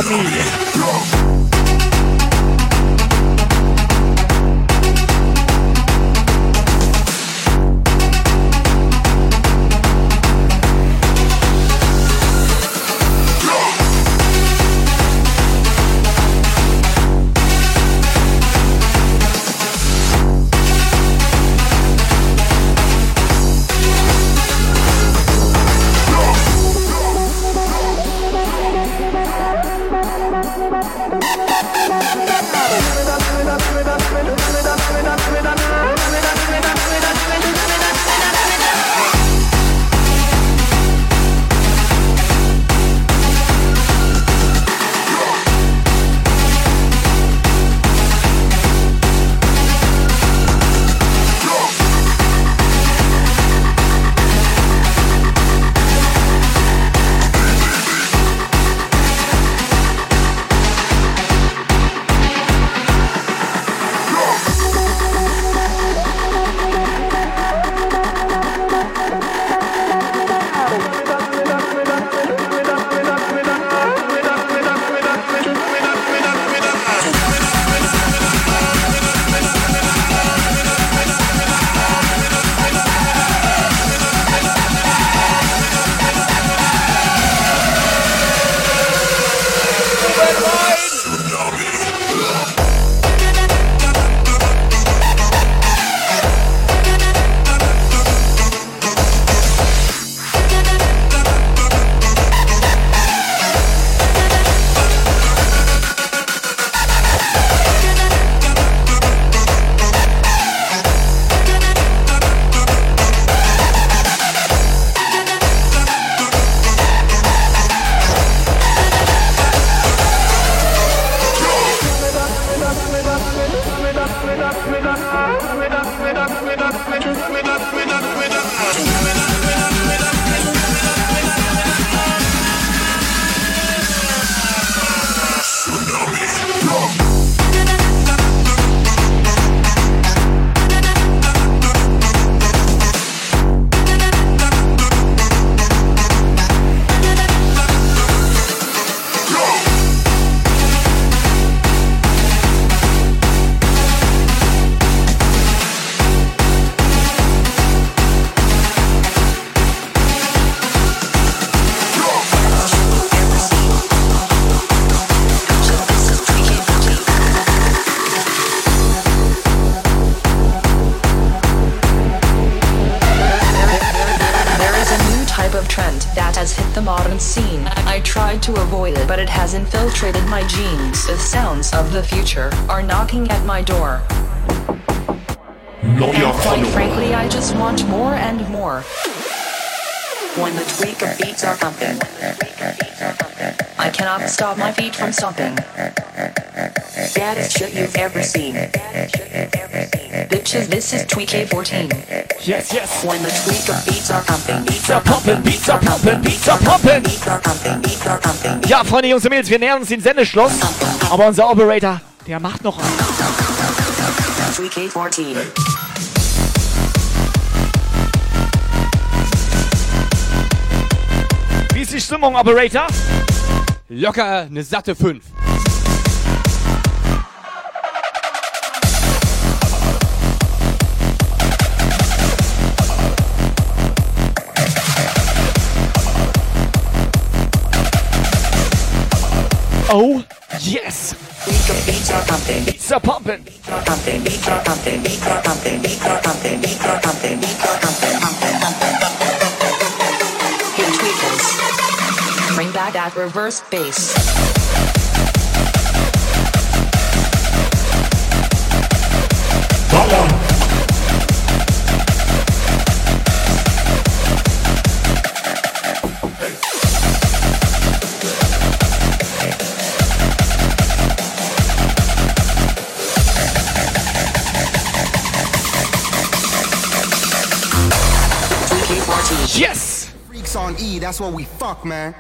Speaker 27: me. Stomping. Baddest shit you've ever seen. Bitches, this is Tweak A14.
Speaker 5: Yes, yes.
Speaker 27: When the tweak of beats are pumping, beats
Speaker 5: are pumping, beats are pumping, beats are pumping.
Speaker 27: beats are pumping, beats are pumping.
Speaker 5: Ja, Freunde, Jungs und Mädels, wir nähern uns dem Sendeschluss. Aber unser Operator, der macht noch einen.
Speaker 27: Tweak A14.
Speaker 5: Wie ist die Stimmung, Operator?
Speaker 11: Locker eine satte 5.
Speaker 5: Oh, yes.
Speaker 27: Beats are pumping,
Speaker 5: Beats are pumping.
Speaker 27: beats are pumping, beats are pumping, beats are pumping, beats are pumping, beats are pumping. Tweakers. Bring back that reverse bass.
Speaker 2: Ballern.
Speaker 27: Tweak A14.
Speaker 5: Yes.
Speaker 24: Freaks on E, that's what we fuck, man.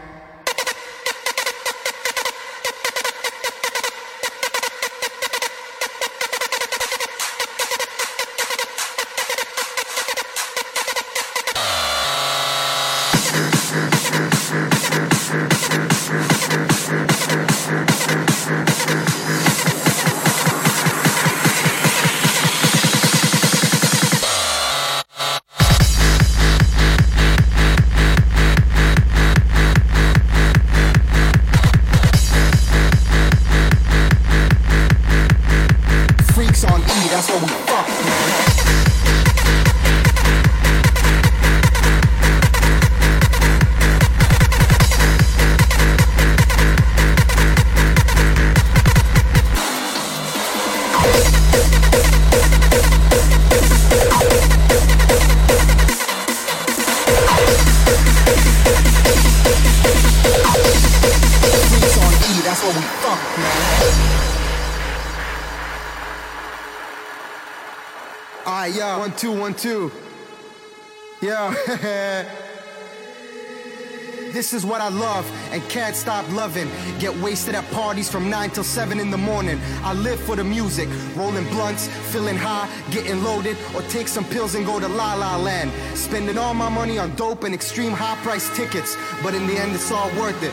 Speaker 24: This is what I love and can't stop loving. Get wasted at parties from 9 till 7 in the morning. I live for the music, rolling blunts, feeling high, getting loaded, or take some pills and go to La La Land. Spending all my money on dope and extreme high price tickets, but in the end it's all worth it.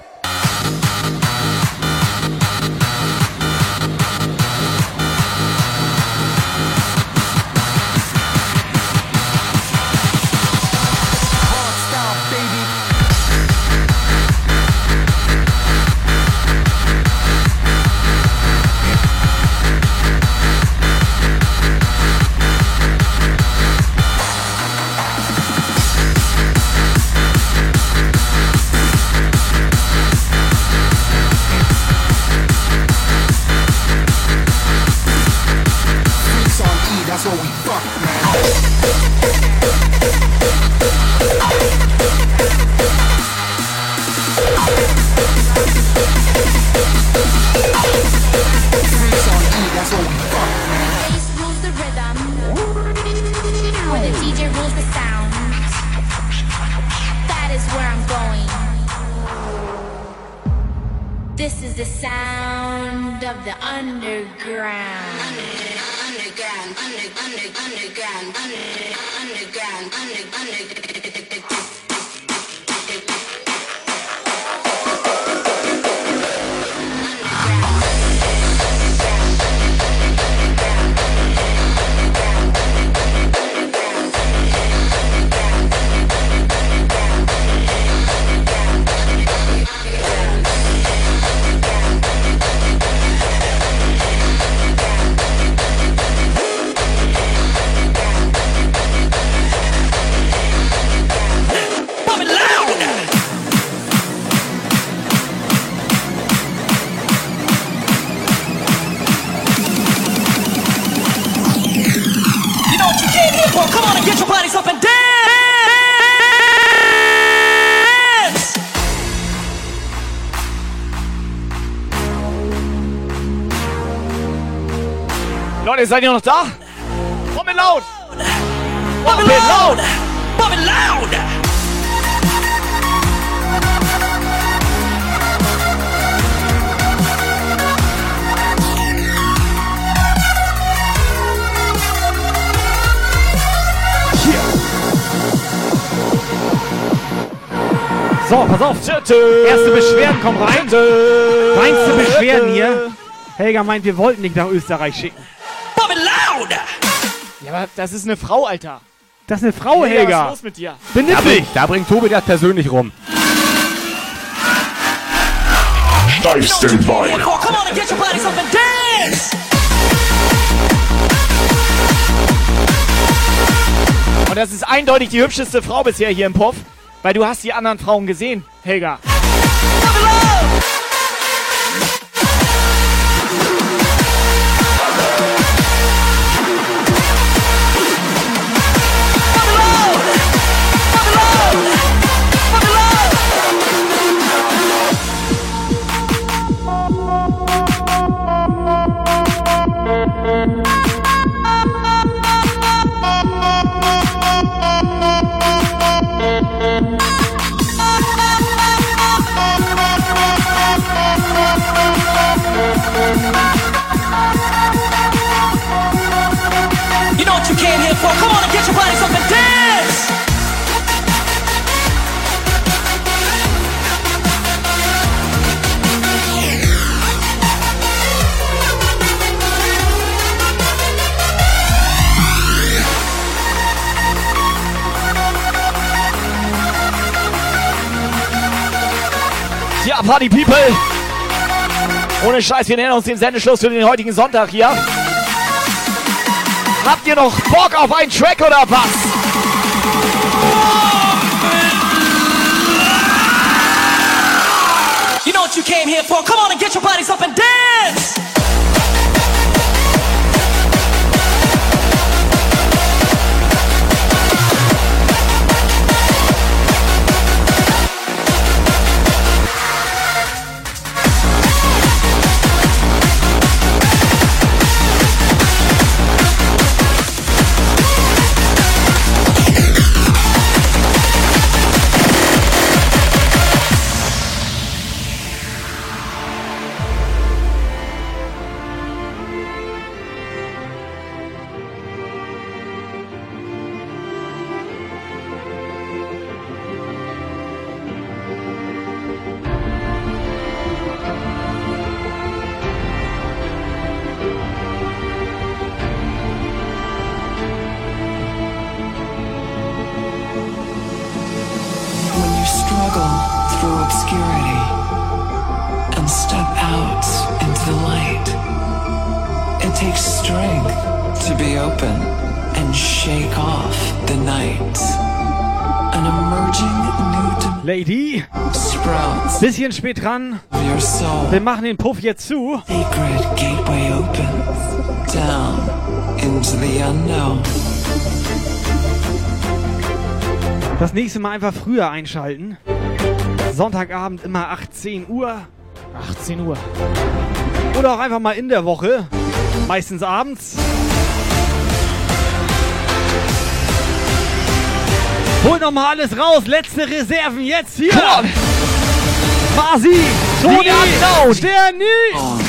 Speaker 5: Leute, seid ihr noch da? Laut!
Speaker 18: Pump it loud! It loud!
Speaker 6: So, pass auf. Erste Beschwerden kommen rein. Reinste Beschwerden hier. Helga meint, wir wollten dich nach Österreich schicken.
Speaker 5: Ja, aber das ist eine Frau, Alter.
Speaker 6: Das ist eine Frau,
Speaker 5: Helga,
Speaker 6: Helga.
Speaker 5: was ist los mit dir?
Speaker 6: Benimm dich.
Speaker 11: da bringt Tobi das persönlich rum.
Speaker 2: Steif Standby.
Speaker 18: Come on and get your bodies up and dance!
Speaker 5: Und das ist eindeutig die hübscheste Frau bisher hier im Puff, weil du hast die anderen Frauen gesehen, Helga.
Speaker 18: Thank
Speaker 5: Party People. Ohne Scheiß, wir nennen uns den Sendeschluss für den heutigen Sonntag hier. Habt ihr noch Bock auf einen Track oder was?
Speaker 27: You know what you came here for. Come on and get your bodies up and dance.
Speaker 6: Bisschen spät dran. Wir machen den Puff jetzt zu. Das nächste Mal einfach früher einschalten. Sonntagabend immer 18 Uhr.
Speaker 5: 18 Uhr.
Speaker 6: Oder auch einfach mal in der Woche. Meistens abends. Hol noch mal alles raus. Letzte Reserven jetzt hier. Masi, Toni. Sterni.
Speaker 2: Hosting,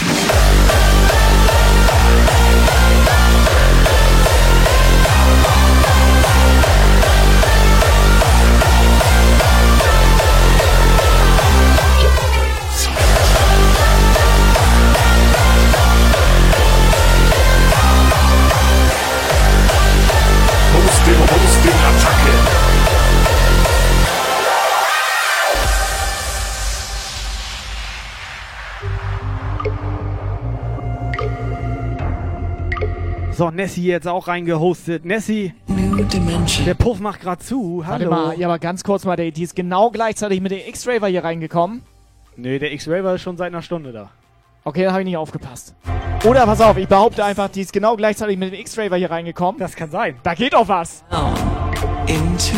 Speaker 6: So, Nessie jetzt auch reingehostet. Nessie, der Puff macht gerade zu.
Speaker 5: Warte
Speaker 6: Hallo.
Speaker 5: mal, ja, aber ganz kurz mal, die die ist genau gleichzeitig mit dem X-Raver hier reingekommen.
Speaker 6: Nee, der X-Raver ist schon seit einer Stunde da.
Speaker 5: Okay, dann habe ich nicht aufgepasst. Oder pass auf, ich behaupte einfach, die ist genau gleichzeitig mit dem X-Raver hier reingekommen.
Speaker 6: Das kann sein.
Speaker 5: Da geht doch was.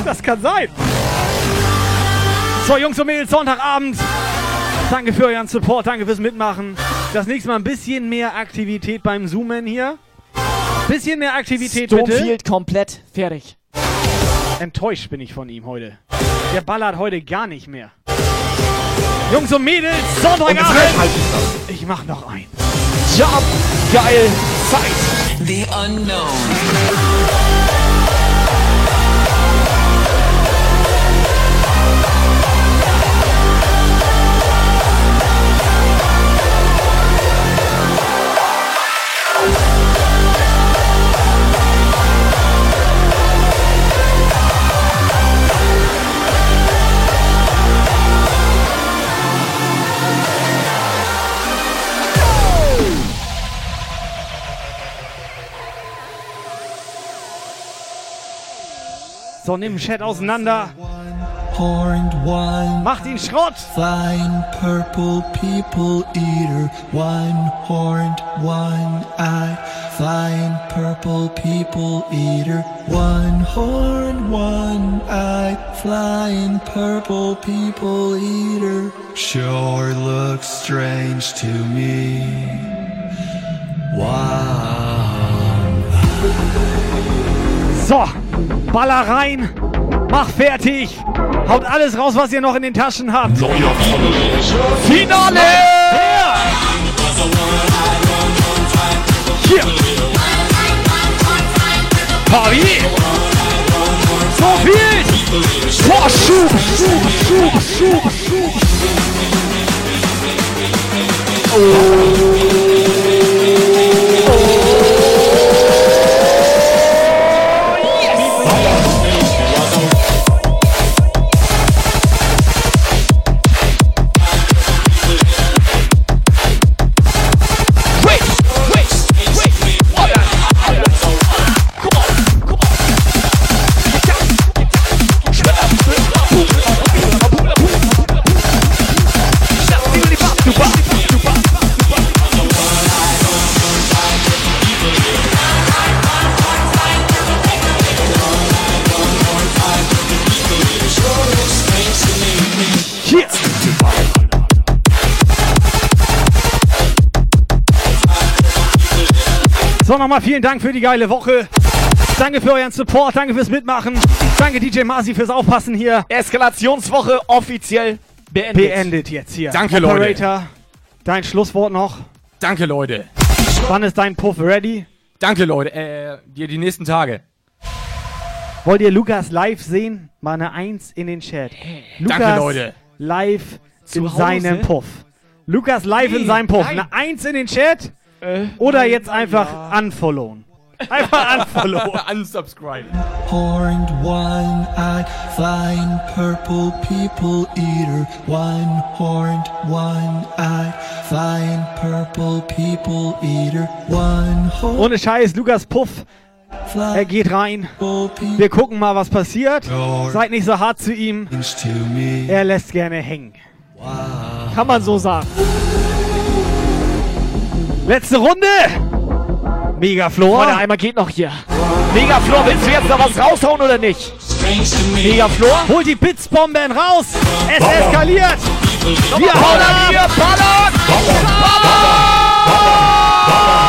Speaker 6: Das kann sein. So, Jungs und Mädels, Sonntagabend. Danke für euren Support, danke fürs Mitmachen. Das nächste Mal ein bisschen mehr Aktivität beim Zoomen hier. Bisschen mehr Aktivität bitte.
Speaker 5: Stonefield komplett fertig.
Speaker 6: Enttäuscht bin ich von ihm heute. Der ballert heute gar nicht mehr. Jungs und Mädels, Sonntagabend. Ich mach noch ein.
Speaker 5: Job, geil, Zeit.
Speaker 35: the unknown.
Speaker 6: So, nimm Chat auseinander.
Speaker 36: Horned one.
Speaker 6: Macht ihn Schrott.
Speaker 36: Fine purple people eater. One horned, one eyed. Fine purple people eater. One horned, one eyed. Flying purple people eater. Sure looks strange to me. Wow.
Speaker 6: So, baller rein. Mach fertig. Haut alles raus, was ihr noch in den Taschen habt.
Speaker 5: Finale!
Speaker 6: Hier. Fabi. So viel. Boah, Schub, Schub, Schub, Schub, Schub. So, nochmal vielen Dank für die geile Woche. Danke für euren Support, danke fürs Mitmachen. Danke DJ Masi fürs Aufpassen hier.
Speaker 5: Eskalationswoche offiziell beendet.
Speaker 6: Beendet jetzt hier.
Speaker 11: Danke, Leute.
Speaker 6: Operator, dein Schlusswort noch.
Speaker 11: Danke, Leute.
Speaker 6: Wann ist dein Puff ready?
Speaker 11: Danke, Leute. Äh, dir die nächsten Tage.
Speaker 6: Wollt ihr Lukas live sehen? Mal eine Eins in den Chat. Lukas
Speaker 11: Danke, Leute.
Speaker 6: live
Speaker 5: Zu
Speaker 6: in
Speaker 5: Hause?
Speaker 6: seinem Puff. Lukas live in
Speaker 5: Nee,
Speaker 6: seinem Puff.
Speaker 5: nein.
Speaker 6: Eine Eins in den Chat?
Speaker 5: Äh,
Speaker 6: Oder jetzt einfach unfollowen. Einfach unfollowen.
Speaker 11: Unsubscribe.
Speaker 36: Horned, one-eyed, flying purple people eater. One horned, one-eyed, flying purple people eater. One horned.
Speaker 6: Ohne Scheiß, Lukas Puff. Er geht rein. Wir gucken mal, was passiert. Seid nicht so hart zu ihm. Er lässt gerne hängen. Kann man so sagen. Letzte Runde. Megaflor.
Speaker 5: Freunde, einmal geht noch hier. Megaflor, willst du jetzt noch was raushauen oder nicht? Megaflor?
Speaker 6: Holt die Blitzbomben raus. Es eskaliert. Wir hauen
Speaker 5: Ballern
Speaker 6: ab.
Speaker 5: hier, ballern!
Speaker 2: Zeit.